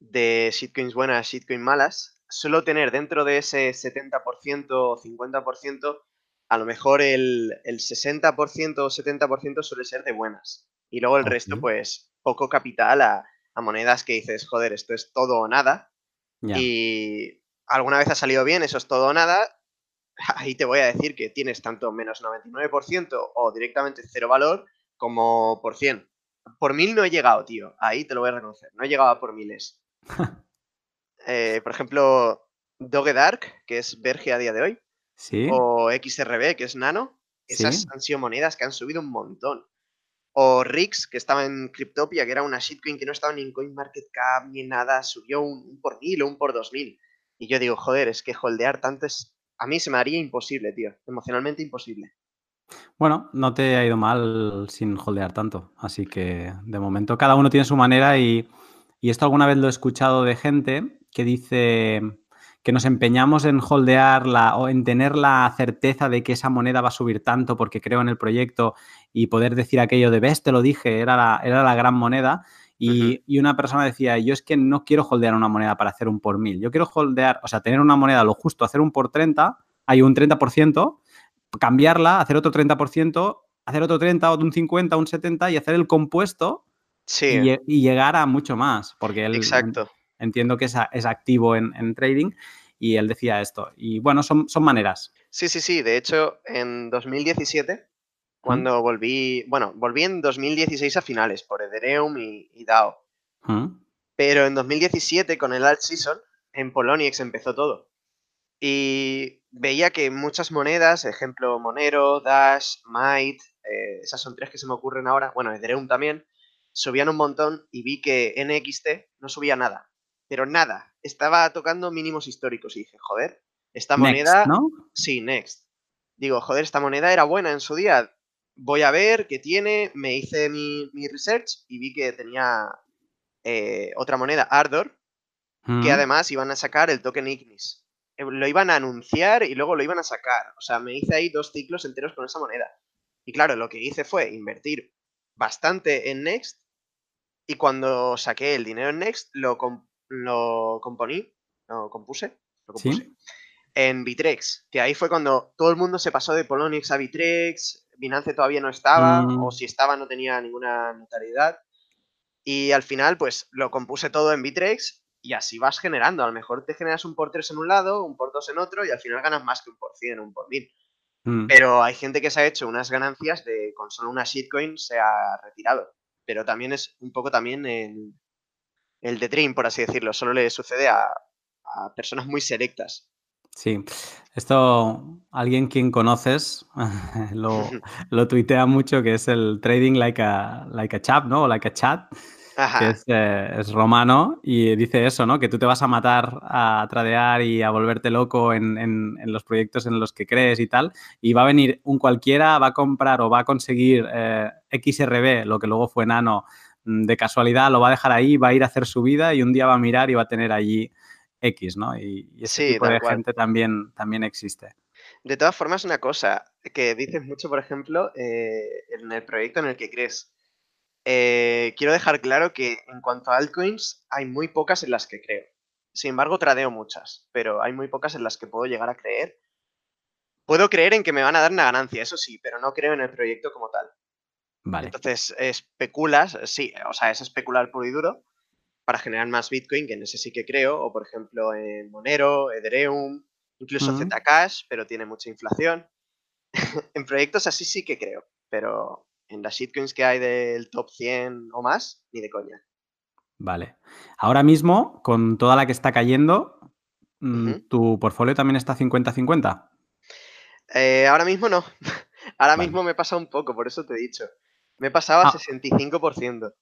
De shitcoins buenas, shitcoins malas, suelo tener dentro de ese 70% o 50%, a lo mejor el, el 60% o 70% suele ser de buenas. Y luego el resto, pues, poco capital a, a monedas que dices, joder, esto es todo o nada. Y alguna vez ha salido bien, eso es todo o nada. Ahí te voy a decir que tienes tanto menos 99% o directamente cero valor como por 100. Por mil no he llegado, tío. Ahí te lo voy a reconocer. No he llegado a por miles. Eh, por ejemplo, Doge Dark, que es Verge a día de hoy, ¿Sí? o XRB, que es Nano, esas ¿Sí? han sido monedas que han subido un montón. O Rix, que estaba en Cryptopia, que era una shitcoin que no estaba ni en CoinMarketCap ni en nada, subió un, un por mil o un por dos mil. Y yo digo, joder, es que holdear tanto es. A mí se me haría imposible, tío. Emocionalmente imposible. Bueno, no te ha ido mal sin holdear tanto, así que de momento cada uno tiene su manera y, y esto alguna vez lo he escuchado de gente que dice que nos empeñamos en holdearla o en tener la certeza de que esa moneda va a subir tanto porque creo en el proyecto y poder decir aquello de ves, te lo dije, era la, era la gran moneda. Y, y una persona decía, yo es que no quiero holdear una moneda para hacer un por mil, yo quiero holdear, o sea, tener una moneda lo justo, hacer un por 30, hay un 30%, cambiarla, hacer otro 30%, hacer otro 30, otro un 50, un 70 y hacer el compuesto Sí, y llegar a mucho más, porque él exacto. entiendo que es, a- es activo en, en trading y él decía esto. Y bueno, son, son maneras. Sí, sí, sí. De hecho, en 2017, ¿Mm? cuando volví. Bueno, volví en 2016 a finales por Ethereum y, y DAO. ¿Mm? Pero en 2017, con el Alt Season, en Poloniex empezó todo. Y veía que muchas monedas, ejemplo Monero, Dash, Might, eh, esas son tres que se me ocurren ahora, bueno, Ethereum también, subían un montón y vi que NXT no subía nada. Pero nada, estaba tocando mínimos históricos y dije, joder, esta Next, moneda, ¿no? sí, Next. Digo, joder, esta moneda era buena en su día. Voy a ver qué tiene, me hice mi, mi research y vi que tenía eh, otra moneda, Ardor, que ¿Mm? además iban a sacar el token Ignis. Eh, Lo iban a anunciar y luego lo iban a sacar. O sea, me hice ahí dos ciclos enteros con esa moneda. Y claro, lo que hice fue invertir bastante en Next Y cuando saqué el dinero en Next, lo, lo componí, lo compuse, lo compuse en Bitrex, que ahí fue cuando todo el mundo se pasó de Poloniex a Bitrex, Binance todavía no estaba, o mm. si estaba no tenía ninguna notariedad. Y al final, pues lo compuse todo en Bitrex y así vas generando. A lo mejor te generas un por 3 en un lado, un por 2 en otro y al final ganas más que un por 100, un por 1000. Mm. Pero hay gente que se ha hecho unas ganancias de con solo una shitcoin se ha retirado. Pero también es un poco también el, el de Dream, por así decirlo. Solo le sucede a, a personas muy selectas. Sí, esto alguien quien conoces lo, lo tuitea mucho, que es el trading like a, like a chat, ¿no? O like a chat, que eh, es, romano y dice eso, ¿no? Que tú te vas a matar a tradear y a volverte loco en, en, los proyectos en los que crees y tal, y va a venir un cualquiera, va a comprar o va a conseguir eh, XRB, lo que luego fue Nano, mm, de casualidad, lo va a dejar ahí, va a ir a hacer su vida y un día va a mirar y va a tener allí X, ¿no? Y, ese tipo de gente también, también existe. De todas formas, una cosa que dices mucho, por ejemplo, eh, en el proyecto en el que crees. Eh, quiero dejar claro que en cuanto a altcoins, hay muy pocas en las que creo. Sin embargo, tradeo muchas, pero hay muy pocas en las que puedo llegar a creer. Puedo creer en que me van a dar una ganancia, eso sí, pero no creo en el proyecto como tal. Vale. Entonces, especulas, sí, o sea, es especular puro y duro, para generar más Bitcoin, que en ese sí que creo, o por ejemplo en Monero, Ethereum, incluso Zcash, pero tiene mucha inflación. en proyectos así sí que creo, pero en las shitcoins que hay del top 100 o más, ni de coña. Vale. Ahora mismo, con toda la que está cayendo, mm, ¿tu portfolio también está 50-50? Eh, ahora mismo no. ahora mismo me pasa un poco, por eso te he dicho. Me he pasado a 65%.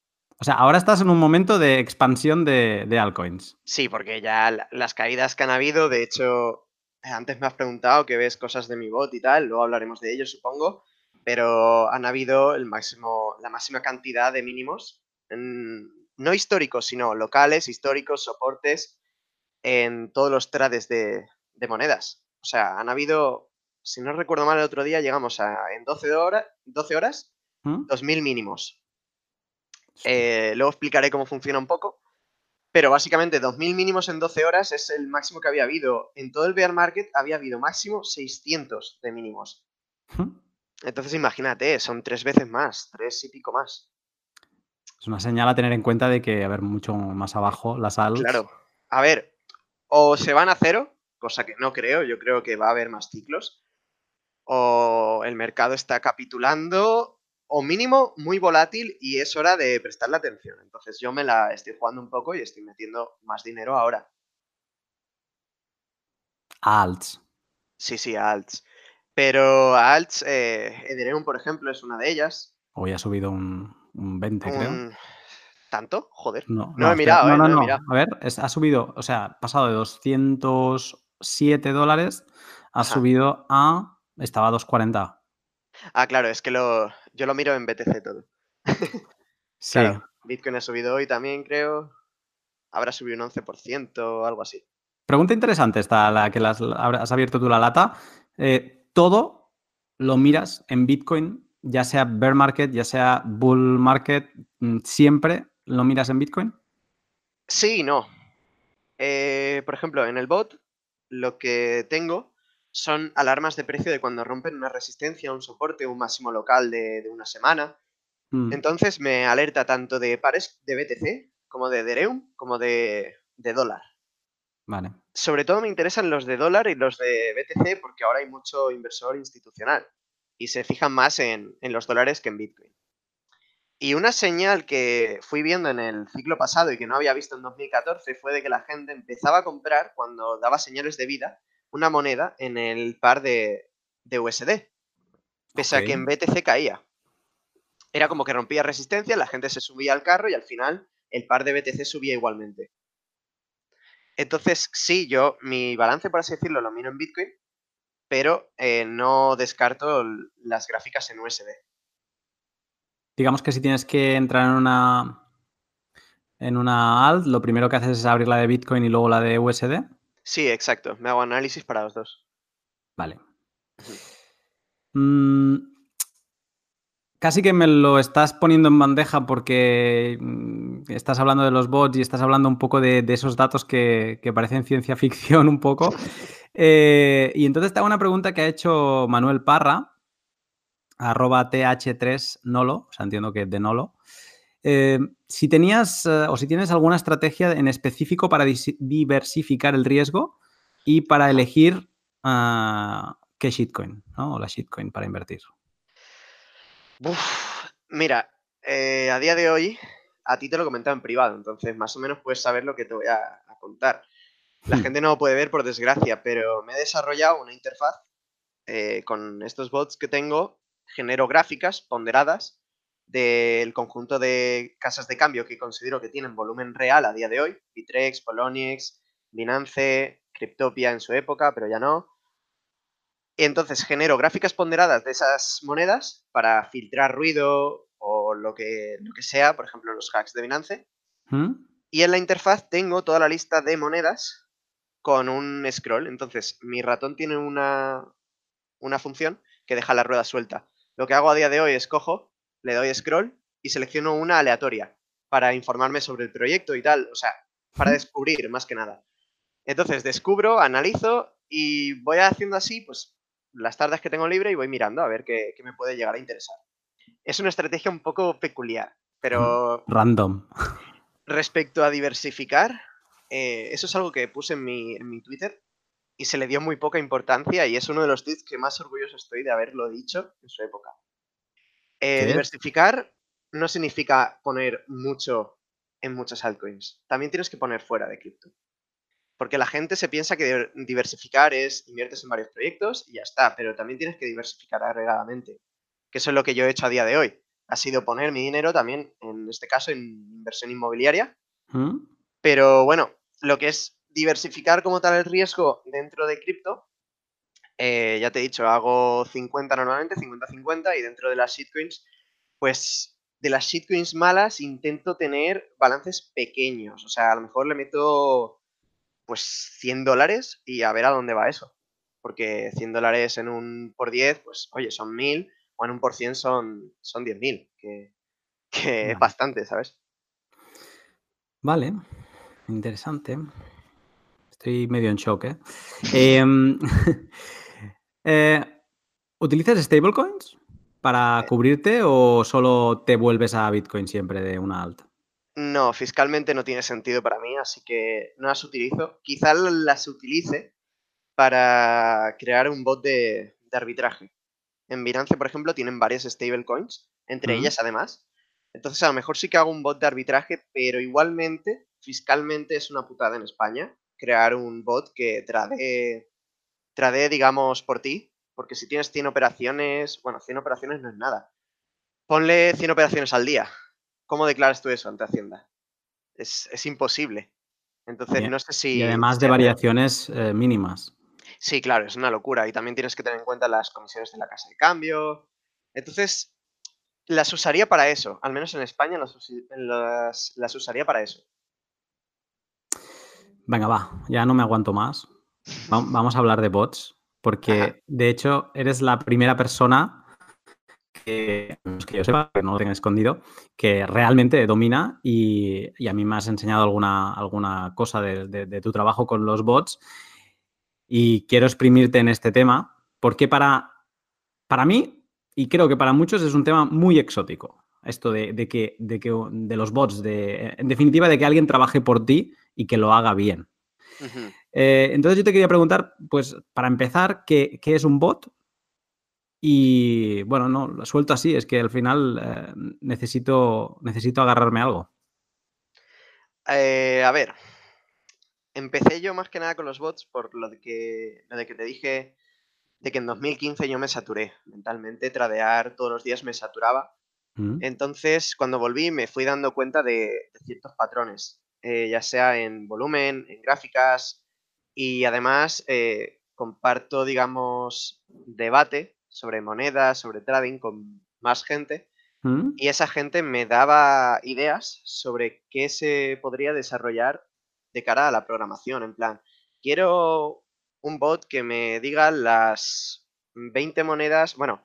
O sea, ahora estás en un momento de expansión de, altcoins. Sí, porque ya las caídas que han habido, de hecho, antes me has preguntado que ves cosas de mi bot y tal, luego hablaremos de ello, supongo, pero han habido el máximo, la máxima cantidad de mínimos, no históricos, sino locales, históricos, soportes, en todos los trades de, monedas. O sea, han habido, si no recuerdo mal el otro día, llegamos a en 12 horas, 12 horas, 2.000 mínimos. Eh, luego explicaré cómo funciona un poco. Pero básicamente 2.000 mínimos en 12 horas es el máximo que había habido. En todo el bear market había habido máximo 600 de mínimos. Entonces imagínate, son tres veces más, tres y pico más. Es una señal a tener en cuenta de que, a ver, mucho más abajo las altas. Claro. A ver, o se van a cero, cosa que no creo, yo creo que va a haber más ciclos, o el mercado está capitulando o mínimo muy volátil y es hora de prestarle atención. Entonces yo me la estoy jugando un poco y estoy metiendo más dinero ahora. Alts. Sí, sí, alts. Pero alts, eh, Ethereum, por ejemplo, es una de ellas. Hoy ha subido un, 20, creo. ¿Tanto? Joder. No, no, he mirado, no, eh, no, A ver, ha subido, o sea, pasado de 207 dólares, ha subido a. Estaba a 240. Ah, claro, es que lo, yo lo miro en BTC todo. sí. Bitcoin ha subido hoy también, creo. Habrá subido un 11% o algo así. Pregunta interesante esta, la que has abierto tú la lata. Eh, ¿Todo lo miras en Bitcoin, ya sea bear market, ya sea bull market, mm, siempre lo miras en Bitcoin? Sí y no. Eh, por ejemplo, en el bot, lo que tengo son alarmas de precio de cuando rompen una resistencia, un soporte, un máximo local de, una semana. Mm. Entonces me alerta tanto de pares de BTC como de Ethereum como de, dólar. Vale. Sobre todo me interesan los de dólar y los de BTC porque ahora hay mucho inversor institucional y se fijan más en, en los dólares que en Bitcoin. Y una señal que fui viendo en el ciclo pasado y que no había visto en 2014 fue de que la gente empezaba a comprar cuando daba señales de vida una moneda en el par de, USD, pese a que en BTC caía. Era como que rompía resistencia, la gente se subía al carro y al final el par de BTC subía igualmente. Entonces, sí, yo mi balance, por así decirlo, lo miro en Bitcoin, pero eh, no descarto las gráficas en USD. Digamos que si tienes que entrar en una en una alt, lo primero que haces es abrir la de Bitcoin y luego la de USD. Sí, exacto. Me hago análisis para los dos. Vale. Mm, casi que me lo estás poniendo en bandeja porque mm, estás hablando de los bots y estás hablando un poco de, esos datos que, parecen ciencia ficción un poco. Eh, y entonces te hago una pregunta que ha hecho Manuel Parra, arroba th3nolo, o sea, entiendo que es de Nolo. Eh, si tenías eh, o si tienes alguna estrategia en específico para diversificar el riesgo y para elegir ah, qué shitcoin, ¿no? O la shitcoin para invertir. Mira, eh, a día de hoy, a ti te lo comentaba en privado, entonces más o menos puedes saber lo que te voy a, contar. La hmm. gente no lo puede ver por desgracia, pero me he desarrollado una interfaz con estos bots que tengo, genero gráficas ponderadas del conjunto de casas de cambio que considero que tienen volumen real a día de hoy, Bitrex, Poloniex, Binance, Cryptopia en su época, pero ya no. Y entonces genero gráficas ponderadas de esas monedas para filtrar ruido o lo que, lo que sea, por ejemplo, los hacks de Binance. ¿Mm? Y en la interfaz tengo toda la lista de monedas con un scroll. Entonces, mi ratón tiene una, una función que deja la rueda suelta. Lo que hago a día de hoy es cojo le doy scroll y selecciono una aleatoria para informarme sobre el proyecto y tal, o sea, para descubrir más que nada. Entonces descubro, analizo y voy haciendo así, pues las tardes que tengo libre y voy mirando a ver qué, me puede llegar a interesar. Es una estrategia un poco peculiar, pero... Random. Respecto a diversificar, eh, eso es algo que puse en mi, en mi Twitter y se le dio muy poca importancia y es uno de los tweets que más orgulloso estoy de haberlo dicho en su época. Eh, diversificar no significa poner mucho en muchas altcoins. También tienes que poner fuera de cripto. Porque la gente se piensa que diversificar es inviertes en varios proyectos y ya está, pero también tienes que diversificar agregadamente. Que eso es lo que yo he hecho a día de hoy. Ha sido poner mi dinero también, en este caso, en inversión inmobiliaria. ¿Mm? Pero bueno, lo que es diversificar como tal el riesgo dentro de cripto, eh, ya te he dicho, hago 50 normalmente, 50-50, y dentro de las shitcoins, pues de las shitcoins malas intento tener balances pequeños. O sea, a lo mejor le meto pues 100 dólares y a ver a dónde va eso. Porque 100 dólares en un por 10, pues oye, son 1000, o en un por 100 son, son 10.000, que, que es bastante, ¿sabes? Vale, interesante. Estoy medio en shock, ¿eh? eh Eh, ¿Utilizas stablecoins para cubrirte o solo te vuelves a Bitcoin siempre de una alta? No, fiscalmente no tiene sentido para mí, así que no las utilizo. Quizás las utilice para crear un bot de, arbitraje. En Binance, por ejemplo, tienen varias stablecoins, entre ellas además. Entonces, a lo mejor sí que hago un bot de arbitraje, pero igualmente, fiscalmente es una putada en España crear un bot que trade trade, digamos, por ti, porque si tienes 100 operaciones, bueno, 100 operaciones no es nada. Ponle 100 operaciones al día. ¿Cómo declaras tú eso ante Hacienda? Es, imposible. Entonces, no sé si... Y además de variaciones eh, mínimas. Sí, claro, es una locura. Y también tienes que tener en cuenta las comisiones de la casa de cambio. Entonces, las usaría para eso. Al menos en España las, las usaría para eso. Venga, va, ya no me aguanto más. Vamos a hablar de bots, porque de hecho eres la primera persona que, que yo sepa, que no lo tenga escondido, que realmente domina y, a mí me has enseñado alguna, alguna cosa de, tu trabajo con los bots y quiero exprimirte en este tema porque para, para mí y creo que para muchos es un tema muy exótico. Esto de, que, de, que, de los bots, de, en definitiva, de que alguien trabaje por ti y que lo haga bien. Eh, entonces yo te quería preguntar, pues para empezar, ¿qué, es un bot? Y bueno, no, lo suelto así, es que al final eh, necesito, necesito agarrarme algo. Eh, a ver, empecé yo más que nada con los bots por lo de que, lo de que te dije de que en 2015 yo me saturé mentalmente, tradear todos los días me saturaba. Mm. Entonces, cuando volví me fui dando cuenta de ciertos patrones. Eh, ya sea en volumen, en gráficas y además comparto, digamos, debate sobre monedas, sobre trading con más gente mm. y esa gente me daba ideas sobre qué se podría desarrollar de cara a la programación, en plan, quiero un bot que me diga las 20 monedas, bueno,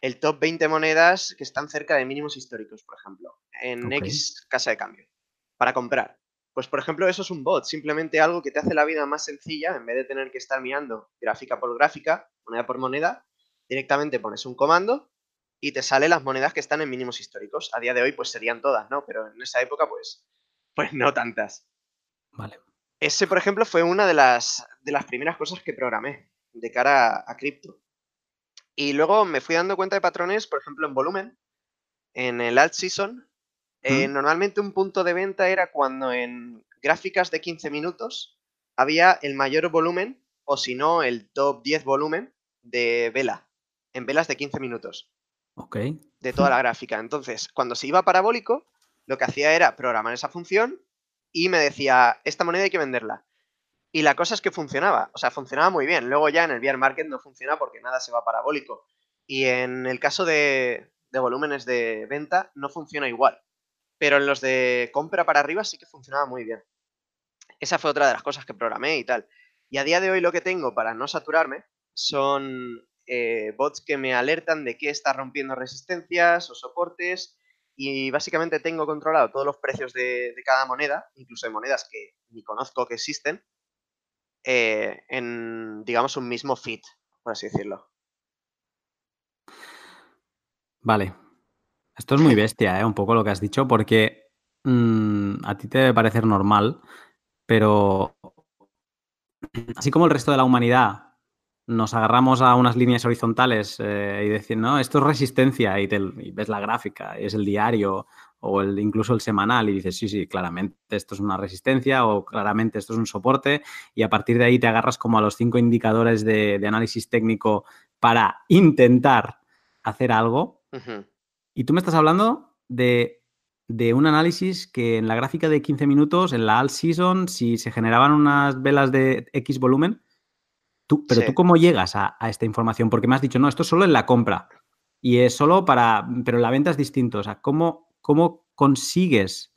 el top 20 monedas que están cerca de mínimos históricos, por ejemplo, en X casa de cambio. para comprar. Pues por ejemplo, eso es un bot, simplemente algo que te hace la vida más sencilla, en vez de tener que estar mirando gráfica por gráfica, moneda por moneda, directamente pones un comando y te sale las monedas que están en mínimos históricos. A día de hoy pues serían todas, ¿no? Pero en esa época pues, pues no tantas. Vale. Ese, por ejemplo, fue una de las, de las primeras cosas que programé de cara a, cripto. Y luego me fui dando cuenta de patrones, por ejemplo, en volumen, en el alt season, eh, normalmente un punto de venta era cuando en gráficas de 15 minutos había el mayor volumen o si no el top 10 volumen de vela, en velas de 15 minutos. Ok. De toda la gráfica. Entonces, cuando se iba parabólico, lo que hacía era programar esa función y me decía, esta moneda hay que venderla. Y la cosa es que funcionaba, o sea, funcionaba muy bien. Luego ya en el bear market no funciona porque nada se va parabólico. Y en el caso de, de volúmenes de venta no funciona igual pero en los de compra para arriba sí que funcionaba muy bien. Esa fue otra de las cosas que programé y tal. Y a día de hoy lo que tengo para no saturarme son eh, bots que me alertan de que está rompiendo resistencias o soportes y básicamente tengo controlado todos los precios de, cada moneda, incluso de monedas que ni conozco que existen, eh, en, digamos, un mismo feed, por así decirlo. Vale, esto es muy bestia, ¿eh? Un poco lo que has dicho, porque mm, a ti te debe parecer normal, pero así como el resto de la humanidad nos agarramos a unas líneas horizontales eh, y decir, no, esto es resistencia y, ves la gráfica, y es el diario o el, incluso el semanal y dices, sí, sí, claramente esto es una resistencia o claramente esto es un soporte y a partir de ahí te agarras como a los cinco indicadores de, análisis técnico para intentar hacer algo. Y tú me estás hablando de, un análisis que en la gráfica de 15 minutos, en la alt season, si se generaban unas velas de X volumen, tú, pero tú cómo llegas a, esta información? Porque me has dicho, no, esto es solo en la compra. Y es solo para, pero la venta es distinto. O sea, ¿cómo, cómo consigues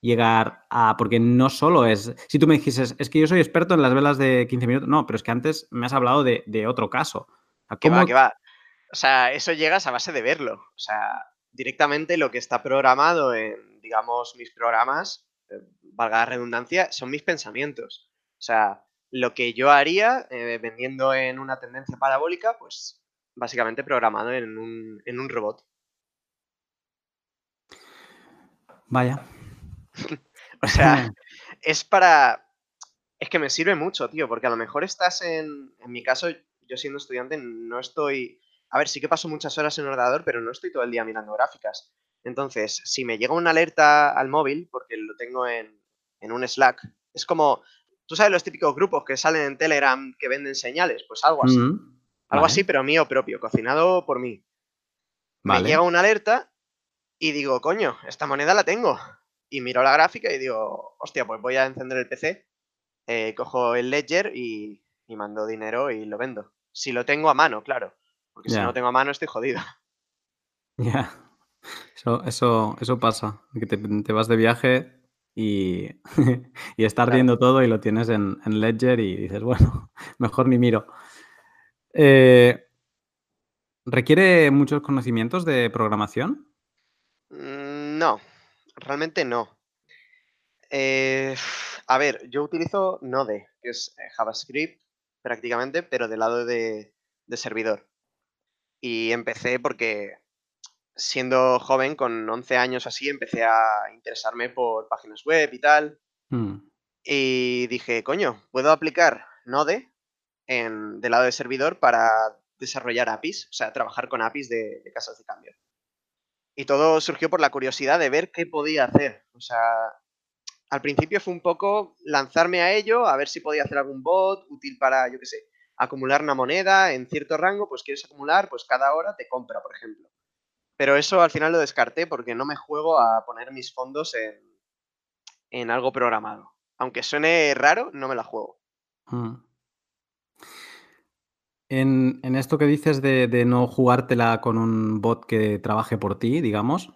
llegar a, porque no solo es, si tú me dijeses, es que yo soy experto en las velas de 15 minutos, no, pero es que antes me has hablado de, otro caso. ¿Cómo... va, va. O sea, eso llegas a base de verlo. O sea, directamente lo que está programado en, digamos, mis programas, eh, valga la redundancia, son mis pensamientos. O sea, lo que yo haría eh, vendiendo en una tendencia parabólica, pues básicamente programado en un, en un robot. Vaya. o sea, es para... Es que me sirve mucho, tío, porque a lo mejor estás en... En mi caso, yo siendo estudiante no estoy a ver, sí que paso muchas horas en el ordenador, pero no estoy todo el día mirando gráficas. Entonces, si me llega una alerta al móvil, porque lo tengo en, un Slack, es como, tú sabes los típicos grupos que salen en Telegram que venden señales, pues algo así. Mm, algo así, pero mío propio, cocinado por mí. Me llega una alerta y digo, coño, esta moneda la tengo. Y miro la gráfica y digo, hostia, pues voy a encender el PC, eh, cojo el ledger y mando dinero y lo vendo. Si lo tengo a mano, claro. Porque si no tengo a mano estoy jodido. Ya. Eso, eso, eso pasa. Que te, vas de viaje y, y está ardiendo todo y lo tienes en, Ledger y dices, bueno, mejor ni miro. Eh, ¿Requiere muchos conocimientos de programación? Mm, no, realmente no. Eh, a ver, yo utilizo Node, que es eh, JavaScript prácticamente, pero del lado de servidor. Y empecé porque siendo joven, con 11 años así, empecé a interesarme por páginas web y tal. Mm. Y dije, coño, puedo aplicar Node en, del lado de servidor para desarrollar APIs, o sea, trabajar con APIs de, de casas de cambio. Y todo surgió por la curiosidad de ver qué podía hacer. O sea, al principio fue un poco lanzarme a ello, a ver si podía hacer algún bot útil para, yo qué sé, acumular una moneda en cierto rango, pues quieres acumular, pues cada hora te compra, por ejemplo. Pero eso al final lo descarté porque no me juego a poner mis fondos en, en algo programado. Aunque suene raro, no me la juego. Mm. En, esto que dices de, no jugártela con un bot que trabaje por ti, digamos,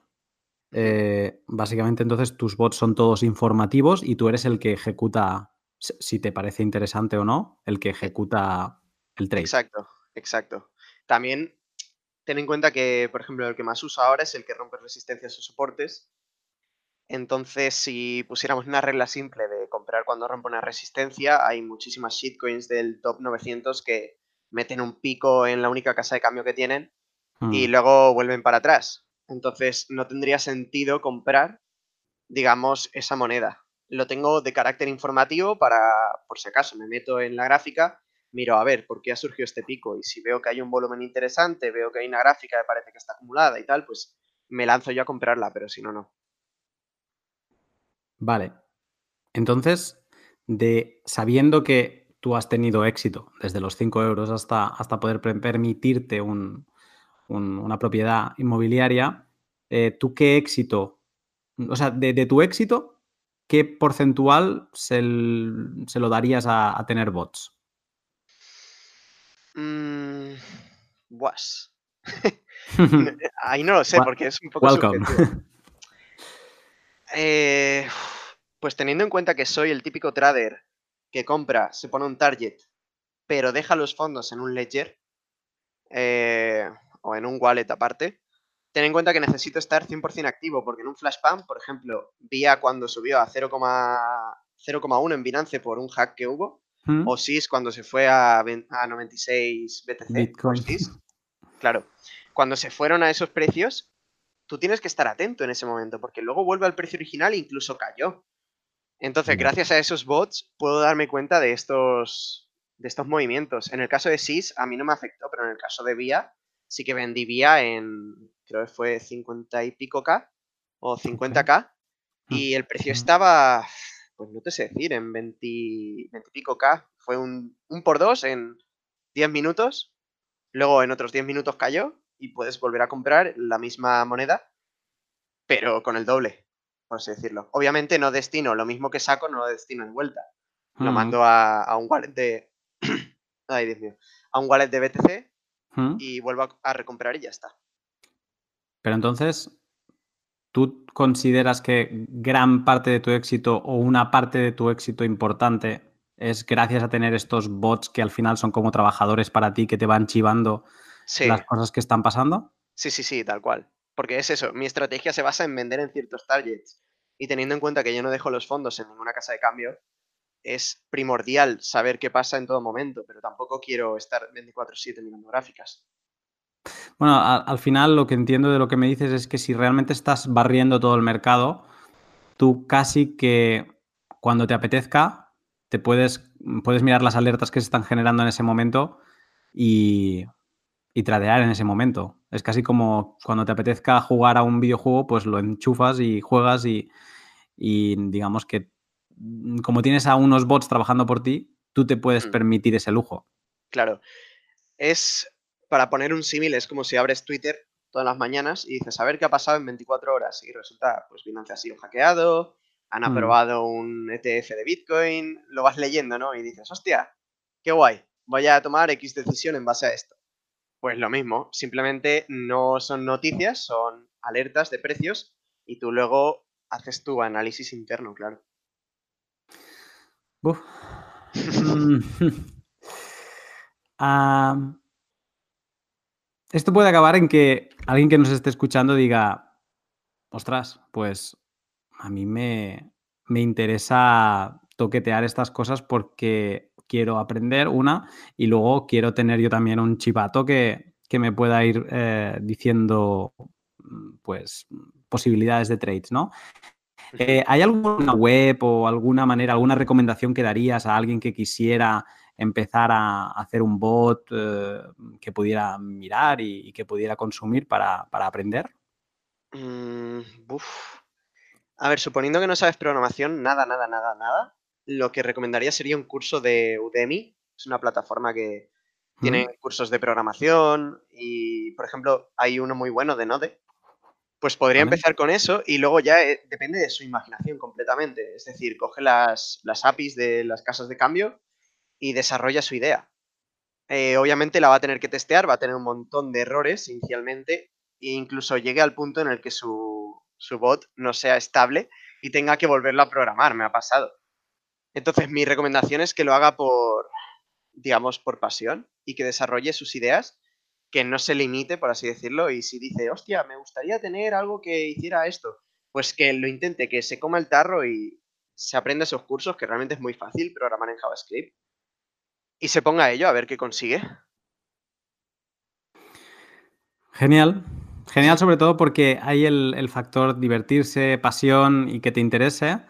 eh, básicamente entonces tus bots son todos informativos y tú eres el que ejecuta si te parece interesante o no, el que ejecuta el trade. Exacto, exacto. También ten en cuenta que, por ejemplo, el que más uso ahora es el que rompe resistencias o soportes. Entonces, si pusiéramos una regla simple de comprar cuando rompe una resistencia, hay muchísimas shitcoins del top 900 que meten un pico en la única casa de cambio que tienen y Mm. luego vuelven para atrás. Entonces, no tendría sentido comprar, digamos, esa moneda. Lo tengo de carácter informativo para, por si acaso, me meto en la gráfica, miro a ver por qué ha surgido este pico y si veo que hay un volumen interesante, veo que hay una gráfica que parece que está acumulada y tal, pues me lanzo yo a comprarla, pero si no, no. Vale. Entonces, de sabiendo que tú has tenido éxito desde los 5 euros hasta, hasta poder permitirte un- un- una propiedad inmobiliaria, eh, ¿tú qué éxito, o sea, de, tu éxito, qué porcentual se, lo darías a tener bots? Mm, Ahí no lo sé, porque es un poco Welcome. Eh, pues teniendo en cuenta que soy el típico trader que compra, se pone un target, pero deja los fondos en un ledger eh, o en un wallet aparte, ten en cuenta que necesito estar 100% activo, porque en un flash pump, por ejemplo, VIA cuando subió a 0,1 0,1 en Binance por un hack que hubo, ¿Mm? o SIS cuando se fue a, a 96 BTC Bitcoin. SIS. Claro, cuando se fueron a esos precios, tú tienes que estar atento en ese momento, porque luego vuelve al precio original e incluso cayó. Entonces, gracias a esos bots, puedo darme cuenta de estos, de estos movimientos. En el caso de SIS, a mí no me afectó, pero en el caso de VIA, sí que vendí VIA en, creo que fue 50 y pico K o 50K, y el precio Mm. estaba, pues no te sé decir, en 20, 20 y pico K. Fue un, un por dos en 10 minutos, luego en otros 10 minutos cayó y puedes volver a comprar la misma moneda, pero con el doble, por así decirlo. Obviamente no destino lo mismo que saco, no lo destino de vuelta. Lo mando a, a un wallet de... Ay, Dios mío. A un wallet de BTC Mm. y vuelvo a, a recomprar y ya está. Pero entonces, ¿tú consideras que gran parte de tu éxito o una parte de tu éxito importante es gracias a tener estos bots que al final son como trabajadores para ti que te van chivando Sí, las cosas que están pasando? sí, sí, sí, tal cual. Porque es eso, mi estrategia se basa en vender en ciertos targets. Y teniendo en cuenta que yo no dejo los fondos en ninguna casa de cambio, es primordial saber qué pasa en todo momento, pero tampoco quiero estar 24/7 mirando gráficas. Bueno, a- al final lo que entiendo de lo que me dices es que si realmente estás barriendo todo el mercado, tú casi que cuando te apetezca te puedes, puedes mirar las alertas que se están generando en ese momento y, y tradear en ese momento. Es casi como cuando te apetezca jugar a un videojuego, pues lo enchufas y juegas y, y digamos que mm, como tienes a unos bots trabajando por ti, tú te puedes Mm. permitir ese lujo. Claro, es, para poner un símil, es como si abres Twitter todas las mañanas y dices, a ver qué ha pasado en 24 horas. Y resulta, pues Binance ha sido hackeado, han Mm. aprobado un ETF de Bitcoin, lo vas leyendo, ¿no? Y dices, hostia, qué guay, voy a tomar X decisión en base a esto. Pues lo mismo, simplemente no son noticias, son alertas de precios y tú luego haces tu análisis interno, claro. Uf. Mm. Esto puede acabar en que alguien que nos esté escuchando diga, ostras, pues a mí me, me interesa toquetear estas cosas porque quiero aprender una y luego quiero tener yo también un chivato que, que me pueda ir eh, diciendo pues posibilidades de trades, ¿no? Eh, ¿Hay alguna web o alguna manera, alguna recomendación que darías a alguien que quisiera empezar a hacer un bot eh, que pudiera mirar y, y que pudiera consumir para, para aprender? Mm. A ver, suponiendo que no sabes programación, nada, nada, nada, nada, lo que recomendaría sería un curso de Udemy. Es una plataforma que tiene ¿Mm? cursos de programación y, por ejemplo, hay uno muy bueno de Node. Pues podría Vale. empezar con eso y luego ya eh, depende de su imaginación completamente. Es decir, coge las, las APIs de las casas de cambio y desarrolla su idea. Eh, obviamente la va a tener que testear, va a tener un montón de errores inicialmente e incluso llegue al punto en el que su, su bot no sea estable y tenga que volverlo a programar, me ha pasado. Entonces mi recomendación es que lo haga por, digamos, por pasión y que desarrolle sus ideas, que no se limite, por así decirlo, y si dice, hostia, me gustaría tener algo que hiciera esto, pues que lo intente, que se coma el tarro y se aprenda esos cursos, que realmente es muy fácil programar en JavaScript, y se ponga a ello a ver qué consigue. Genial. Genial sobre todo porque hay el, factor divertirse, pasión y que te interese,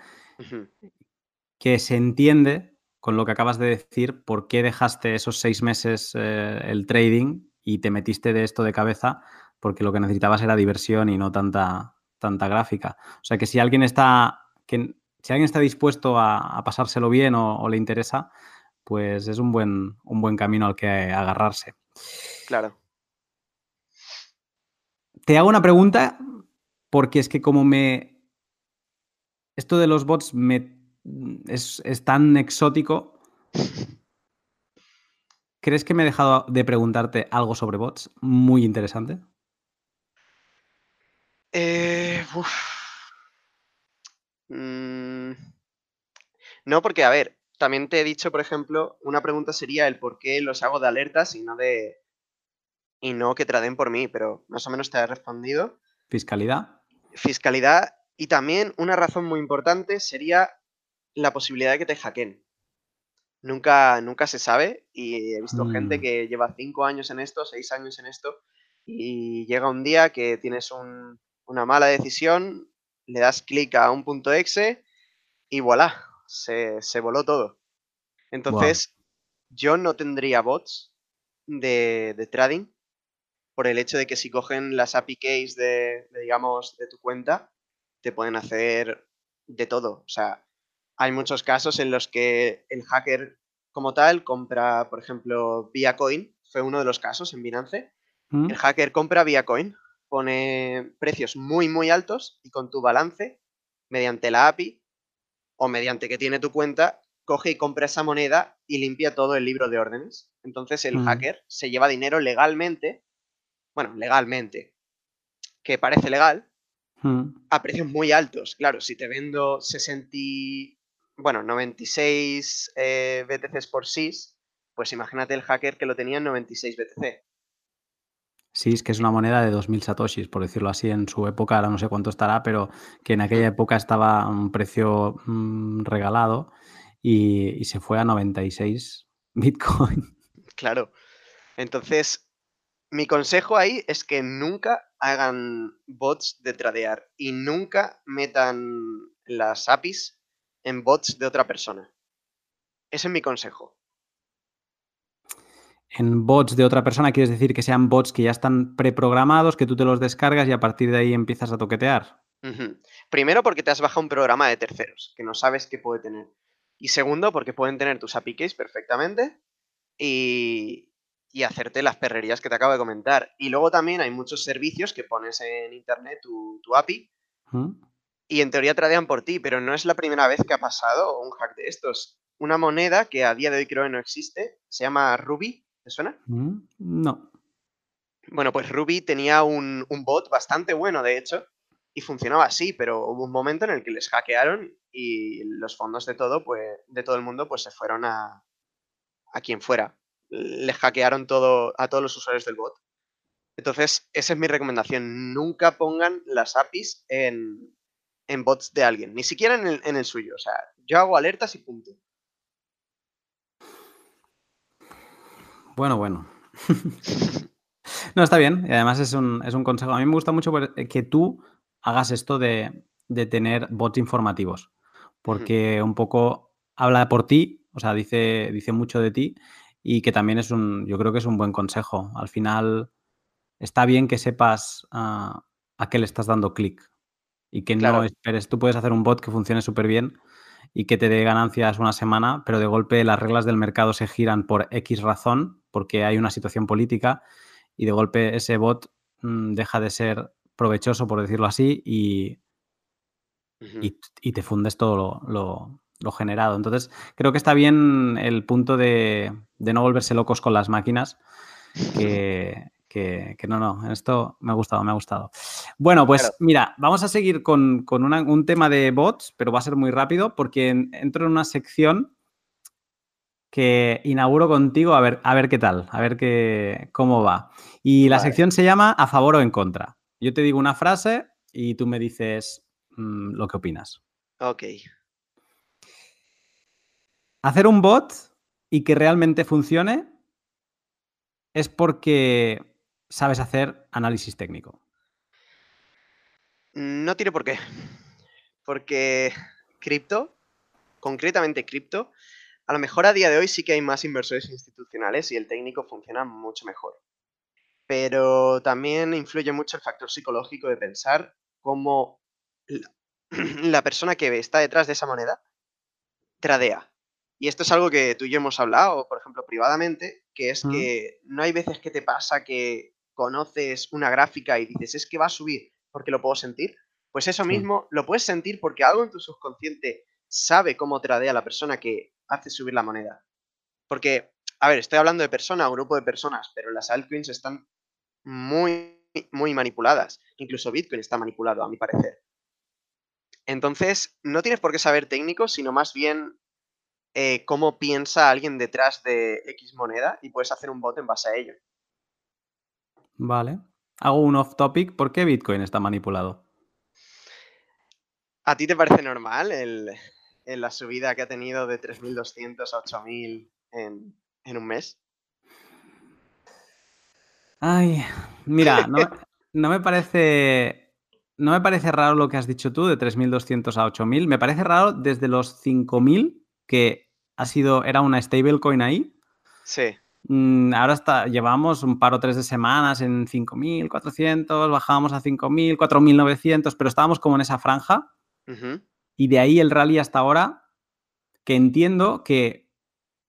que se entiende con lo que acabas de decir por qué dejaste esos seis meses eh, el trading y te metiste de esto de cabeza, porque lo que necesitabas era diversión y no tanta, tanta gráfica. O sea que si alguien está, que, si alguien está dispuesto a, pasárselo bien o, le interesa, pues es un buen, un buen camino al que agarrarse. Claro. Te hago una pregunta porque es que como me... Esto de los bots me... es, tan exótico. ¿Crees que me he dejado de preguntarte algo sobre bots muy interesante? Eh, mm, no, porque, a ver, también te he dicho, por ejemplo, una pregunta sería el por qué los hago de alertas y no de, y no que traden por mí, pero más o menos te he respondido. Fiscalidad. Fiscalidad y también una razón muy importante sería la posibilidad de que te hackeen. Nunca, nunca se sabe y he visto gente mm. que lleva cinco años en esto, seis años en esto y llega un día que tienes una mala decisión, le das clic a un punto exe y voilà, se, voló todo. Entonces, yo no tendría bots de, de trading por el hecho de que si cogen las API keys de, digamos, de tu cuenta, te pueden hacer de todo. O sea, hay muchos casos en los que el hacker como tal compra, por ejemplo, Viacoin, fue uno de los casos en Binance. Mm. El hacker compra Viacoin, pone precios muy, muy altos y con tu balance, mediante la API o mediante que tiene tu cuenta, coge y compra esa moneda y limpia todo el libro de órdenes. Entonces el mm. hacker se lleva dinero legalmente bueno, legalmente, que parece legal, a precios muy altos. Claro, si te vendo 60, bueno, 96 eh, BTCs por SIS, pues imagínate el hacker que lo tenía en 96 BTC. Sí, es que es una moneda de 2.000 satoshis, por decirlo así, en su época, ahora no sé cuánto estará, pero que en aquella época estaba a un precio mm, regalado y, y, se fue a 96 Bitcoin. Claro. Entonces, mi consejo ahí es que nunca hagan bots de tradear y nunca metan las APIs en bots de otra persona. Ese es mi consejo. En bots de otra persona quieres decir que sean bots que ya están preprogramados, que tú te los descargas y a partir de ahí empiezas a toquetear. Primero porque te has bajado un programa de terceros, que no sabes qué puede tener. Y segundo porque pueden tener tus API keys perfectamente y, y hacerte las perrerías que te acabo de comentar. Y luego también hay muchos servicios que pones en internet tu, API y en teoría tradean por ti, pero no es la primera vez que ha pasado un hack de estos. Una moneda que a día de hoy creo que no existe, se llama Ruby, ¿te suena? Mm, no. Bueno, pues Ruby tenía un, bot bastante bueno, de hecho, y funcionaba así, pero hubo un momento en el que les hackearon y los fondos de todo, pues, de todo el mundo, pues se fueron a, a quien fuera les hackearon todo a todos los usuarios del bot. Entonces, esa es mi recomendación. Nunca pongan las APIs en, bots de alguien, ni siquiera en el, suyo. O sea, yo hago alertas y punto. Bueno, bueno. no, está bien. Y además es un, consejo. A mí me gusta mucho que tú hagas esto de, tener bots informativos. Porque un poco habla por ti, o sea, dice, dice mucho de ti y que también es un, yo creo que es un buen consejo. Al final está bien que sepas a qué le estás dando clic y que no esperes. Tú puedes hacer un bot que funcione súper bien y que te dé ganancias una semana, pero de golpe las reglas del mercado se giran por X razón, porque hay una situación política y de golpe ese bot mm, deja de ser provechoso, por decirlo así, y, y, te fundes todo lo, lo generado. Entonces, creo que está bien el punto de, no volverse locos con las máquinas. Que, no, no, esto me ha gustado, me ha gustado. Bueno, pues mira, vamos a seguir con, un tema de bots, pero va a ser muy rápido porque entro en una sección que inauguro contigo a ver, a ver qué tal, a ver qué, cómo va. Y la sección se llama a favor o en contra. Yo te digo una frase y tú me dices mm, lo que opinas. Ok. Hacer un bot y que realmente funcione es porque sabes hacer análisis técnico. No tiene por qué. Porque cripto, concretamente cripto, a lo mejor a día de hoy sí que hay más inversores institucionales y el técnico funciona mucho mejor. Pero también influye mucho el factor psicológico de pensar cómo la, persona que está detrás de esa moneda tradea. Y esto es algo que tú y yo hemos hablado, por ejemplo, privadamente, que es que no hay veces que te pasa que conoces una gráfica y dices, es que va a subir porque lo puedo sentir. Pues eso mismo lo puedes sentir porque algo en tu subconsciente sabe cómo tradea la persona que hace subir la moneda. Porque, a ver, estoy hablando de persona o grupo de personas, pero las altcoins están muy, muy manipuladas. Incluso Bitcoin está manipulado, a mi parecer. Entonces, no tienes por qué saber técnico, sino más bien eh, cómo piensa alguien detrás de X moneda y puedes hacer un bot en base a ello. Vale. Hago un off topic. ¿Por qué Bitcoin está manipulado? ¿A ti te parece normal el, el la subida que ha tenido de 3.200 a 8.000 en, en un mes? Ay, mira, no, no me parece. No me parece raro lo que has dicho tú de 3.200 a 8.000. Me parece raro desde los 5.000, que ha sido, era una stablecoin ahí. Sí, Mm, ahora está, llevamos un par o tres de semanas en 5.400, bajábamos a 5.000, 4.900, pero estábamos como en esa franja. Y de ahí el rally hasta ahora, que entiendo que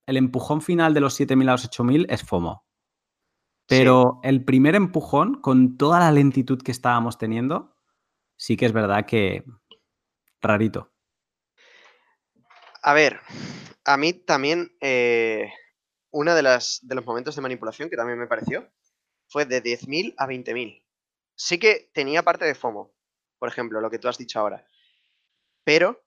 el empujón final de los 7.000 a los 8.000 es FOMO. sí. Pero el primer empujón, con toda la lentitud que estábamos teniendo, sí que es verdad que rarito. A ver, a mí también eh, uno de, las, de los momentos de manipulación que también me pareció fue de 10.000 a 20.000. Sí que tenía parte de FOMO, por ejemplo, lo que tú has dicho ahora. Pero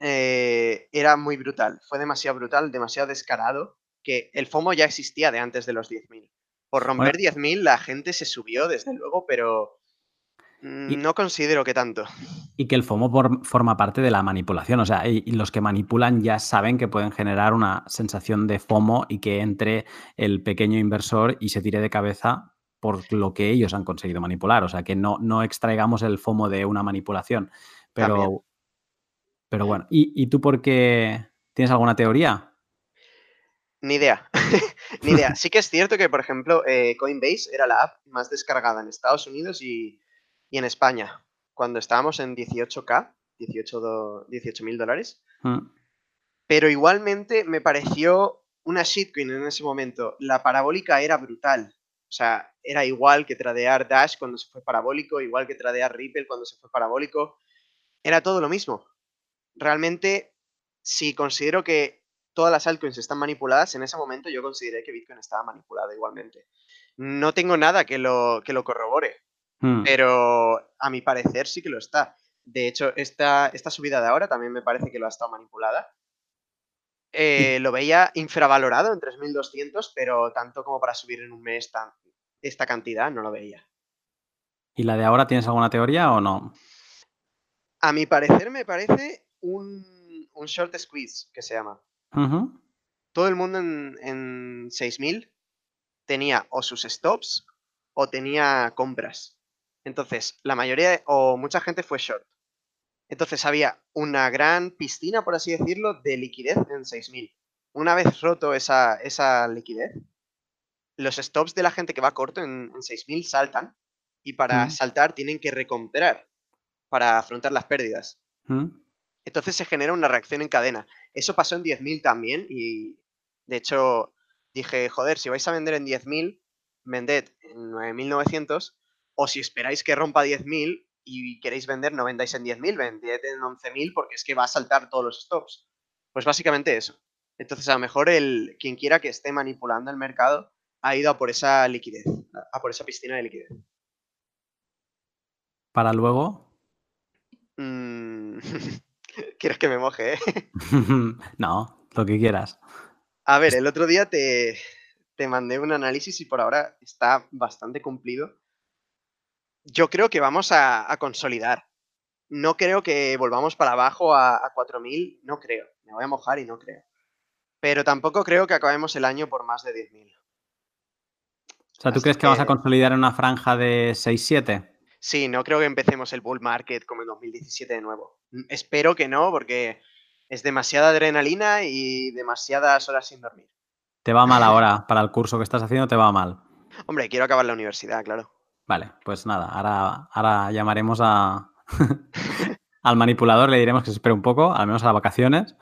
eh, era muy brutal, fue demasiado brutal, demasiado descarado, que el FOMO ya existía de antes de los 10.000. Por romper 10.000 la gente se subió, desde luego, pero mm, Y- no considero que tanto. Y que el FOMO por- forma parte de la manipulación. O sea, y, y los que manipulan ya saben que pueden generar una sensación de FOMO y que entre el pequeño inversor y se tire de cabeza por lo que ellos han conseguido manipular. O sea, que no, no extraigamos el FOMO de una manipulación. Pero, También. Pero bueno, ¿y, y tú por qué tienes alguna teoría? Ni idea. Ni idea. Sí que es cierto que, por ejemplo, eh, Coinbase era la app más descargada en Estados Unidos y, y en España. Cuando estábamos en 18K, 18 mil dólares. Mm, Pero igualmente me pareció una shitcoin en ese momento. La parabólica era brutal. O sea, era igual que tradear Dash cuando se fue parabólico, igual que tradear Ripple cuando se fue parabólico. Era todo lo mismo. Realmente, si considero que todas las altcoins están manipuladas, en ese momento yo consideré que Bitcoin estaba manipulado igualmente. No tengo nada que lo, que lo corrobore, mm. pero a mi parecer sí que lo está. De hecho, esta, esta subida de ahora también me parece que lo ha estado manipulada. Eh, lo veía infravalorado en 3.200, pero tanto como para subir en un mes tan- esta cantidad no lo veía. ¿Y la de ahora tienes alguna teoría o no? A mi parecer me parece un, un short squeeze, que se llama. Todo el mundo en, en 6.000 tenía o sus stops o tenía compras. Entonces, la mayoría o mucha gente fue short. Entonces había una gran piscina, por así decirlo, de liquidez en 6.000. Una vez roto esa, esa liquidez, los stops de la gente que va corto en, en 6.000 saltan y para Mm. saltar tienen que recomprar para afrontar las pérdidas. Mm. Entonces se genera una reacción en cadena. Eso pasó en 10.000 también y de hecho dije, joder, si vais a vender en 10.000, vended en 9.900 o si esperáis que rompa 10.000 y queréis vender, no vendáis en 10.000, vended en 11.000 porque es que va a saltar todos los stops. Pues básicamente eso. Entonces a lo mejor el, quien quiera que esté manipulando el mercado ha ido a por esa liquidez, a- a por esa piscina de liquidez. Para luego. Mm, Quieres que me moje, ¿eh? no, lo que quieras. A ver, el otro día te, te mandé un análisis y por ahora está bastante cumplido. Yo creo que vamos a, a consolidar. no creo que volvamos para abajo a, a 4.000, no creo. Me voy a mojar y no creo. Pero tampoco creo que acabemos el año por más de 10.000. O sea, ¿tú Así crees que vas a que- consolidar en una franja de 6-7? Sí, no creo que empecemos el bull market como en 2017 de nuevo. Mm, Espero que no, porque es demasiada adrenalina y demasiadas horas sin dormir. Te va mal ahora, para el curso que estás haciendo te va mal. Hombre, quiero acabar la universidad, claro. Vale, pues nada, ahora, ahora llamaremos a, al manipulador, le diremos que se espere un poco, al menos a las vacaciones,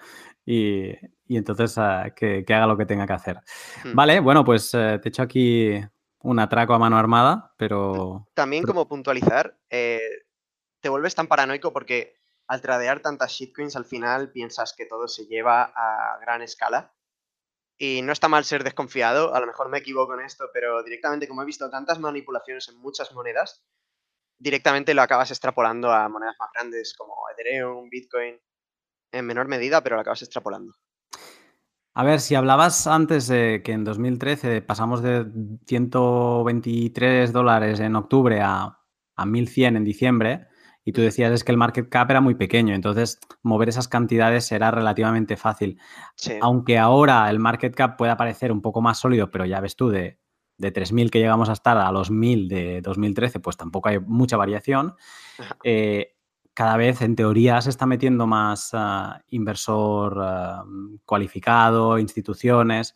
y, y entonces eh, que, que haga lo que tenga que hacer. Hmm. Vale, bueno, pues eh, te echo aquí un atraco a mano armada, pero... También como puntualizar, eh, te vuelves tan paranoico porque al tradear tantas shitcoins al final piensas que todo se lleva a gran escala. Y no está mal ser desconfiado, a lo mejor me equivoco en esto, pero directamente como he visto tantas manipulaciones en muchas monedas, directamente lo acabas extrapolando a monedas más grandes como Ethereum, Bitcoin, en menor medida, pero lo acabas extrapolando. A ver, si hablabas antes de que en 2013 pasamos de 123 dólares en octubre a, a 1100 en diciembre, y tú decías es que el market cap era muy pequeño, entonces mover esas cantidades era relativamente fácil. Sí, Aunque ahora el market cap pueda parecer un poco más sólido, pero ya ves tú, de, de 3.000 que llegamos a estar a los 1.000 de 2013, pues tampoco hay mucha variación. Eh, cada vez, en teoría, se está metiendo más ah, inversor ah, cualificado, instituciones,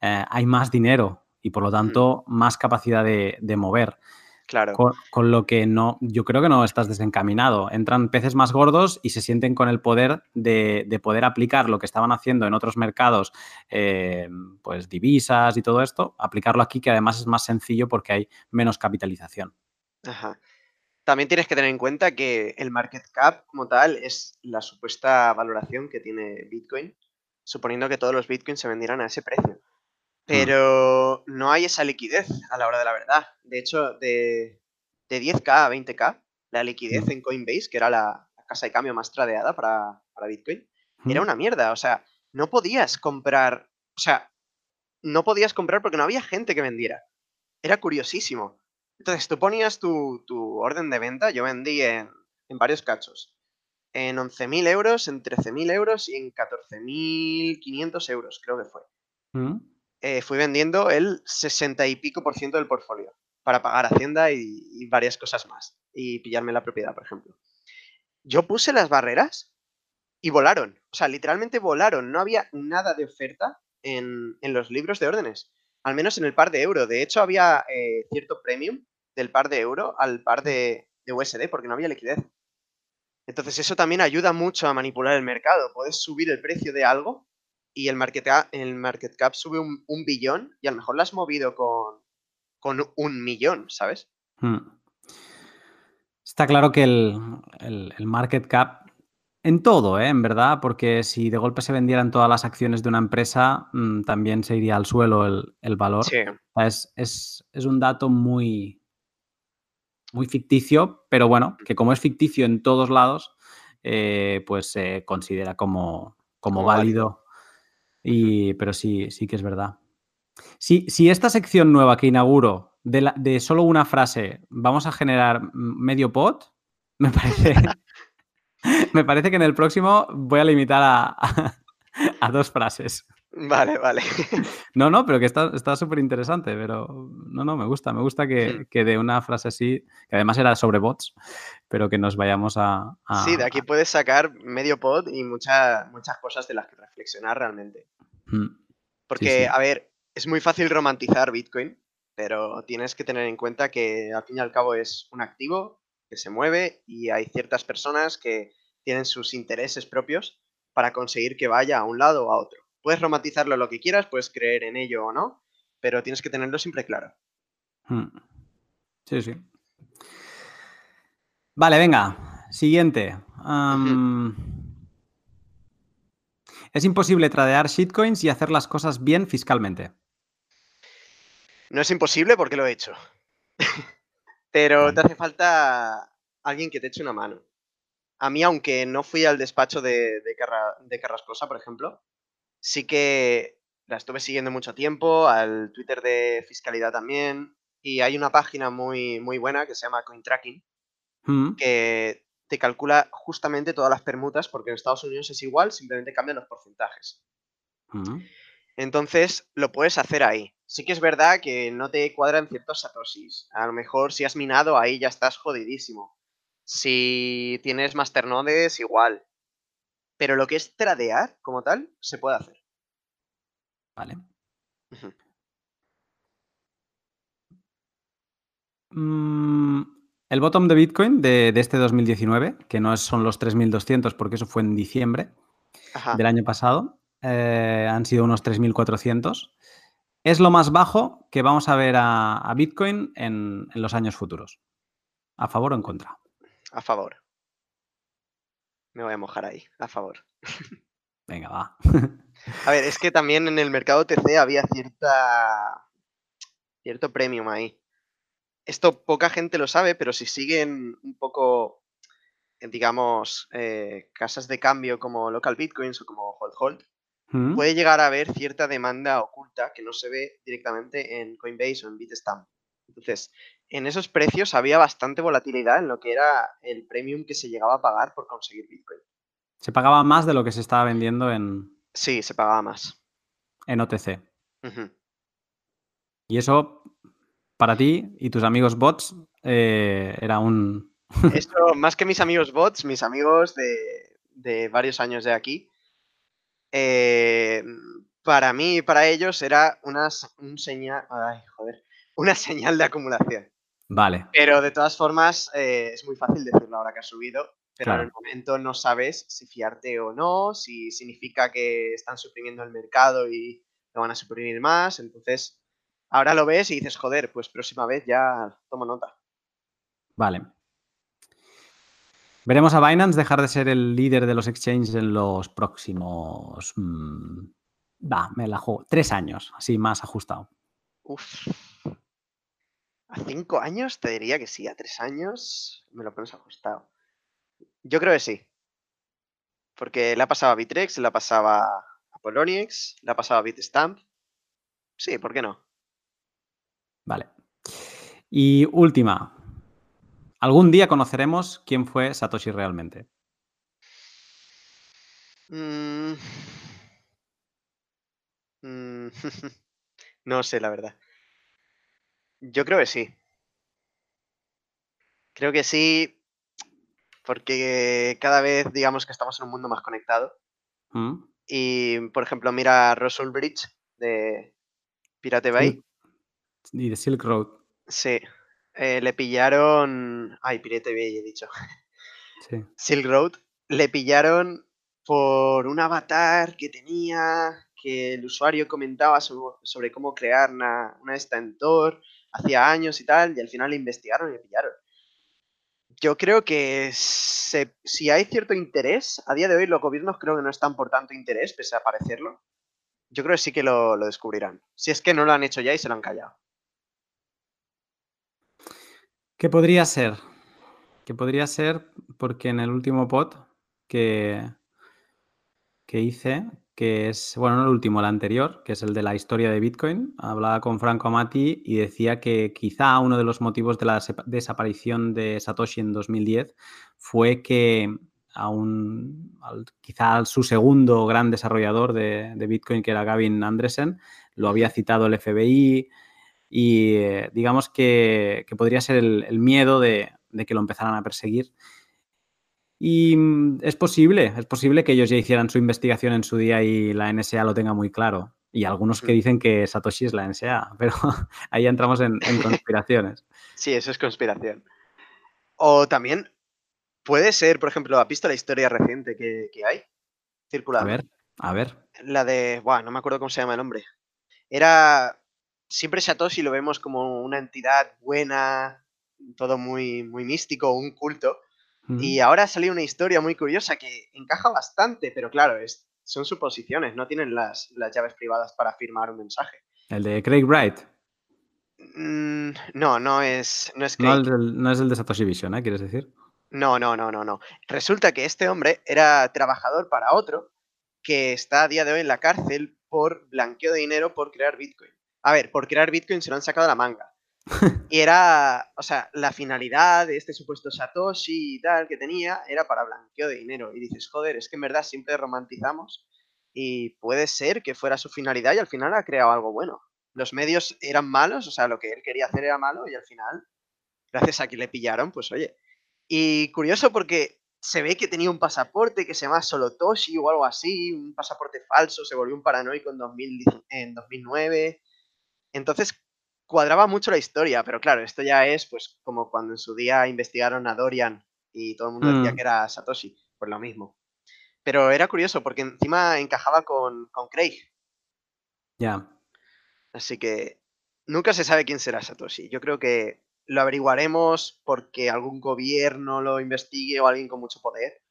eh, hay más dinero y por lo tanto más capacidad de, de mover. claro. Con, con lo que no, yo creo que no estás desencaminado. Entran peces más gordos y se sienten con el poder de, de poder aplicar lo que estaban haciendo en otros mercados, eh, pues divisas y todo esto, aplicarlo aquí, que además es más sencillo porque hay menos capitalización. Ajá. También tienes que tener en cuenta que el market cap como tal es la supuesta valoración que tiene Bitcoin, suponiendo que todos los Bitcoins se vendieran a ese precio. Pero no hay esa liquidez a la hora de la verdad. De hecho, de, de 10k a 20k, la liquidez Mm. en Coinbase, que era la, la casa de cambio más tradeada para, para Bitcoin, era ¿Mm? una mierda. O sea, no podías comprar. O sea, no podías comprar porque no había gente que vendiera. Era curiosísimo. Entonces, tú ponías tu, tu orden de venta. Yo vendí en, en varios cachos. En 11.000 euros, en 13.000 euros y en 14.500 euros, creo que fue. ¿Mm? Eh, fui vendiendo el 60 y pico por ciento del portfolio para pagar Hacienda y, y varias cosas más. Y pillarme la propiedad, por ejemplo. Yo puse las barreras y volaron. O sea, literalmente volaron. No había nada de oferta en, en los libros de órdenes. Al menos en el par de euro. De hecho, había eh, cierto premium del par de euro al par de, de USD porque no había liquidez. Entonces eso también ayuda mucho a manipular el mercado. Puedes subir el precio de algo y el market cap, el market cap sube un, un billón y a lo mejor lo has movido con, con un millón, ¿sabes? Mm. Está claro que el, el- el market cap, en todo, ¿eh? en verdad, porque si de golpe se vendieran todas las acciones de una empresa, mm, también se iría al suelo el, el valor. Sí, Es, es- es un dato muy, muy ficticio, pero bueno, que como es ficticio en todos lados, eh, pues se considera como, como, Como válido. Y, pero sí, sí que es verdad. Si, si esta sección nueva que inauguro, de, la- de solo una frase, vamos a generar medio pod, me parece, me parece que en el próximo voy a limitar a, a- a dos frases. Vale, vale. No, no, pero que está está súper interesante, pero no, no, me gusta, me gusta que, que de una frase así, que además era sobre bots, pero que nos vayamos a... a- Sí, de aquí puedes sacar medio pod y mucha- muchas cosas de las que reflexionar realmente. Mm, Porque, sí. a ver, es muy fácil romantizar Bitcoin, pero tienes que tener en cuenta que al fin y al cabo es un activo que se mueve y hay ciertas personas que tienen sus intereses propios para conseguir que vaya a un lado o a otro. Puedes romantizarlo lo que quieras, puedes creer en ello o no, pero tienes que tenerlo siempre claro. mm. Sí, sí. Vale, venga, siguiente. Es imposible tradear shitcoins y hacer las cosas bien fiscalmente. No es imposible porque lo he hecho. Pero te hace falta alguien que te eche una mano. A mí, aunque no fui al despacho de, de, Carra- de Carrascosa, por ejemplo, sí que la estuve siguiendo mucho tiempo, al Twitter de fiscalidad también, y hay una página muy, muy buena que se llama CoinTracking, Mm, que te calcula justamente todas las permutas, porque en Estados Unidos es igual, simplemente cambian los porcentajes. Mm. Entonces, lo puedes hacer ahí. Sí que es verdad que no te cuadran ciertos satoshis. A lo mejor si has minado ahí ya estás jodidísimo. Si tienes masternodes, igual. Pero lo que es tradear como tal, se puede hacer. Vale. Mm, el bottom de Bitcoin de, de este 2019, que no son los 3.200 porque eso fue en diciembre Ajá. del año pasado, eh, han sido unos 3.400. Es lo más bajo que vamos a ver a, a Bitcoin en, en los años futuros. ¿A favor o en contra? A favor. Me voy a mojar ahí, a favor. Venga, va. A ver, es que también en el mercado TC había cierta cierto premium ahí. Esto poca gente lo sabe, pero si siguen un poco, digamos, eh, casas de cambio como Local Bitcoins o como Hold Hold, Mm, puede llegar a haber cierta demanda oculta que no se ve directamente en Coinbase o en Bitstamp. Entonces, en esos precios había bastante volatilidad en lo que era el premium que se llegaba a pagar por conseguir Bitcoin. Se pagaba más de lo que se estaba vendiendo en, Sí, se pagaba más. en OTC. Y eso, para ti y tus amigos bots, eh, era un... Esto, más que mis amigos bots, mis amigos de, de varios años de aquí, eh, para mí y para ellos era una, un señal, ay, joder, una señal de acumulación. Vale, Pero de todas formas, eh, es muy fácil decirlo ahora que ha subido, pero en el momento no sabes si fiarte o no, si significa que están suprimiendo el mercado y lo van a suprimir más. Entonces, ahora lo ves y dices, joder, pues próxima vez ya tomo nota. vale. Veremos a Binance dejar de ser el líder de los exchanges en los próximos... mm, va, me la juego. Tres años, así más ajustado. Uf. A cinco años te diría que sí, a tres años me lo pones ajustado. Yo creo que sí. Porque la pasaba a Bitrex, la pasaba a Poloniex, la pasaba a Bitstamp. Sí, ¿por qué no? Vale. Y última. Algún día conoceremos quién fue Satoshi realmente. Mm. Mm, No sé, la verdad. Yo creo que sí. Creo que sí, porque cada vez digamos que estamos en un mundo más conectado. ¿Mm? Y, por ejemplo, mira a Russell Bridge de Pirate Bay. Y de Silk Road. Sí. eh, le pillaron. Ay, Pirate Bay, he dicho. Sí. Silk Road. Le pillaron por un avatar que tenía, que el usuario comentaba sobre, sobre cómo crear una, una esta en Tor hacía años y tal, y al final le investigaron y le pillaron. Yo creo que si hay cierto interés, a día de hoy los gobiernos creo que no están por tanto interés, pese a parecerlo. Yo creo que sí que lo, lo descubrirán. Si es que no lo han hecho ya y se lo han callado. ¿Qué podría ser? Que podría ser porque en el último pod que, que hice, que es, bueno, no el último, el anterior, que es el de la historia de Bitcoin, hablaba con Franco Amati y decía que quizá uno de los motivos de la desaparición de Satoshi en 2010 fue que a un, al- quizá a su segundo gran desarrollador de, de Bitcoin, que era Gavin Andresen, lo había citado el FBI y eh, digamos que, que podría ser el, el miedo de, de que lo empezaran a perseguir. Y mm, es posible, es posible que ellos ya hicieran su investigación en su día y la NSA lo tenga muy claro. Y algunos que Ujú. dicen que Satoshi es la NSA, pero ahí entramos en, en conspiraciones. Sí, eso es conspiración. O también puede ser, por ejemplo, ¿has visto la historia reciente que, que hay? A Circulando. ver, a ver. La de. Buah, no me acuerdo cómo se llama el hombre. Era. Siempre Satoshi lo vemos como una entidad buena, todo muy, muy místico, un culto. Y ahora ha salido una historia muy curiosa que encaja bastante, pero claro, es, son suposiciones, no tienen las, las llaves privadas para firmar un mensaje. El de Craig Wright. Mm, no, no es, no es No, el Craig. no es el de Satoshi Vision, ¿eh? ¿Quieres decir? No, no, no, no, no. Resulta que este hombre era trabajador para otro que está a día de hoy en la cárcel por blanqueo de dinero por crear Bitcoin. A ver, por crear Bitcoin se lo han sacado de la manga. Y era, o sea, la finalidad de este supuesto Satoshi y tal que tenía era para blanqueo de dinero. Y dices, joder, es que en verdad siempre romantizamos y puede ser que fuera su finalidad y al final ha creado algo bueno. Los medios eran malos, o sea, lo que él quería hacer era malo y al final, gracias a que le pillaron, pues oye. Y curioso porque se ve que tenía un pasaporte que se llama Solotoshi o algo así, un pasaporte falso, se volvió un paranoico en, 2009. Entonces cuadraba mucho la historia, pero claro, esto ya es pues como cuando en su día investigaron a Dorian y todo el mundo decía mm. que era Satoshi, pues lo mismo. Pero era curioso porque encima encajaba con, con Craig. Ya. Así que nunca se sabe quién será Satoshi. Yo creo que lo averiguaremos porque algún gobierno lo investigue o alguien con mucho poder,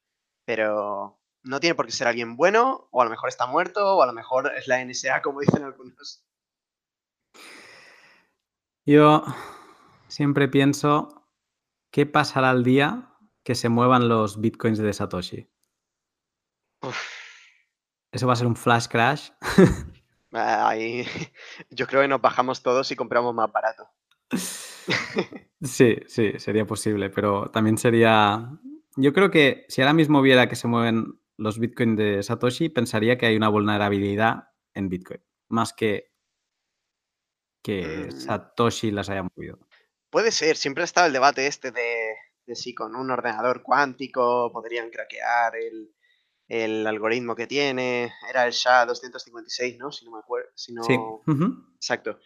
pero no tiene por qué ser alguien bueno, o a lo mejor está muerto, o a lo mejor es la NSA, como dicen algunos. Yo siempre pienso, ¿qué pasará el día que se muevan los bitcoins de Satoshi? Eso va a ser un flash crash. Ahí, yo creo que nos bajamos todos y compramos más barato. Sí, sí, sería posible, pero también sería... Yo creo que si ahora mismo viera que se mueven los Bitcoin de Satoshi, pensaría que hay una vulnerabilidad en Bitcoin, más que que mm. Satoshi las haya movido. Puede ser, siempre ha estado el debate este de, si con un ordenador cuántico podrían craquear el, algoritmo que tiene. Era el SHA-256, ¿no? Si no me acuerdo. sí. Exacto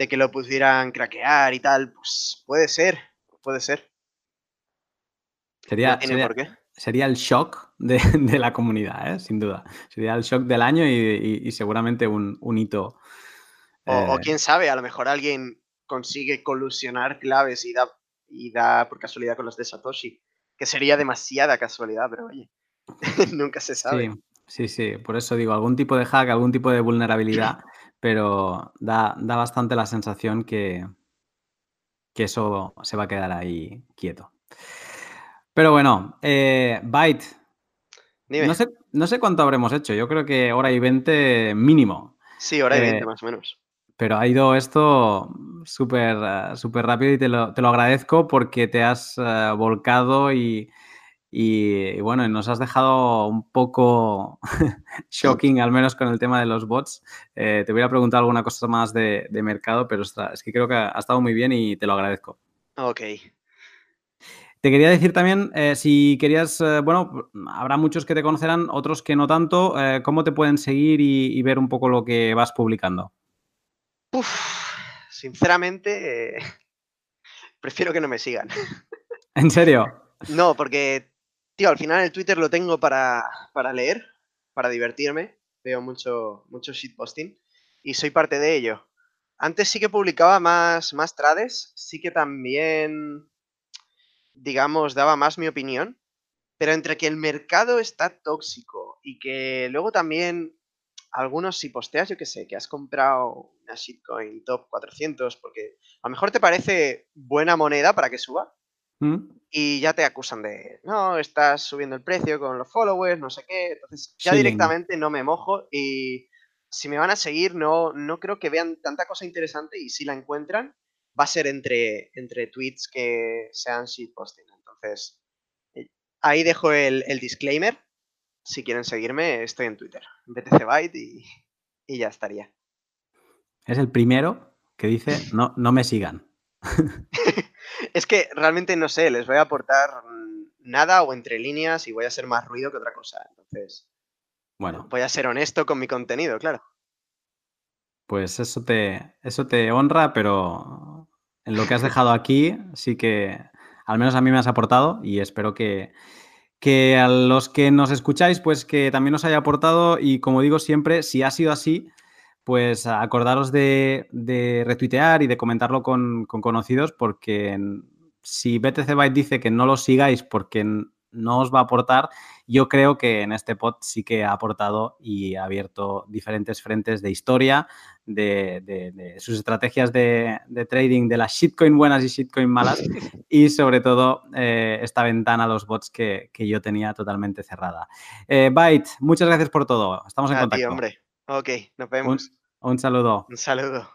de que lo pudieran craquear y tal, pues puede ser, puede ser. Sería, sería, el shock de, la comunidad, ¿eh? sin duda. Sería el shock del año y, seguramente un, hito. O, eh, quién sabe, a lo mejor alguien consigue colusionar claves y da, y da por casualidad con los de Satoshi, que sería demasiada casualidad, pero oye, nunca se sabe. Sí, sí, sí, por eso digo, algún tipo de hack, algún tipo de vulnerabilidad pero da, bastante la sensación que, que eso se va a quedar ahí quieto. Pero bueno, eh, Byte. No sé, no sé cuánto habremos hecho, yo creo que hora y veinte mínimo. Sí, hora y veinte eh, más o menos. Pero ha ido esto súper súper rápido y te lo, te lo, agradezco porque te has eh, volcado y, y, bueno, nos has dejado un poco shocking, al menos con el tema de los bots. Eh, te voy a preguntar alguna cosa más de, mercado, pero es que creo que ha estado muy bien y te lo agradezco. Ok. Te quería decir también, eh, si querías, eh, bueno, habrá muchos que te conocerán, otros que no tanto, ¿cómo te pueden seguir y, ver un poco lo que vas publicando? Uf, sinceramente, prefiero que no me sigan. ¿En serio? No, porque Tío, al final el Twitter lo tengo para, leer, para divertirme. Veo mucho, mucho shitposting y soy parte de ello. Antes sí que publicaba más, más trades, sí que también, digamos, daba más mi opinión. Pero entre que el mercado está tóxico y que luego también algunos si posteas, yo que sé, que has comprado una shitcoin top 400 porque a lo mejor te parece buena moneda para que suba, ¿Mm? y ya te acusan de, no, estás subiendo el precio con los followers, no sé qué. Entonces ya directamente no me mojo y si me van a seguir no, no creo que vean tanta cosa interesante y si la encuentran va a ser entre, entre tweets que sean shitposting. Entonces eh, ahí dejo el, disclaimer. Si quieren seguirme, estoy en Twitter, BTC Byte y, y ya estaría. Es el primero que dice no, no me sigan. es que realmente no sé, les voy a aportar nada o entre líneas y voy a hacer más ruido que otra cosa. Entonces, bueno. Voy a ser honesto con mi contenido, claro. Pues eso te, eso te honra, pero en lo que has dejado aquí sí que al menos a mí me has aportado y espero que, que a los que nos escucháis, pues que también os haya aportado y como digo siempre, si ha sido así, pues acordaros de, retuitear y de comentarlo con, conocidos porque si BTC Byte dice que no lo sigáis porque no os va a aportar, yo creo que en este pod sí que ha aportado y ha abierto diferentes frentes de historia, de, sus estrategias de, trading, de las shitcoin buenas y shitcoin malas y sobre todo eh, esta ventana a los bots que, yo tenía totalmente cerrada. Eh, Byte, muchas gracias por todo. Estamos en contacto. hombre. Ok, nos vemos. Un, un saludo. Un saludo.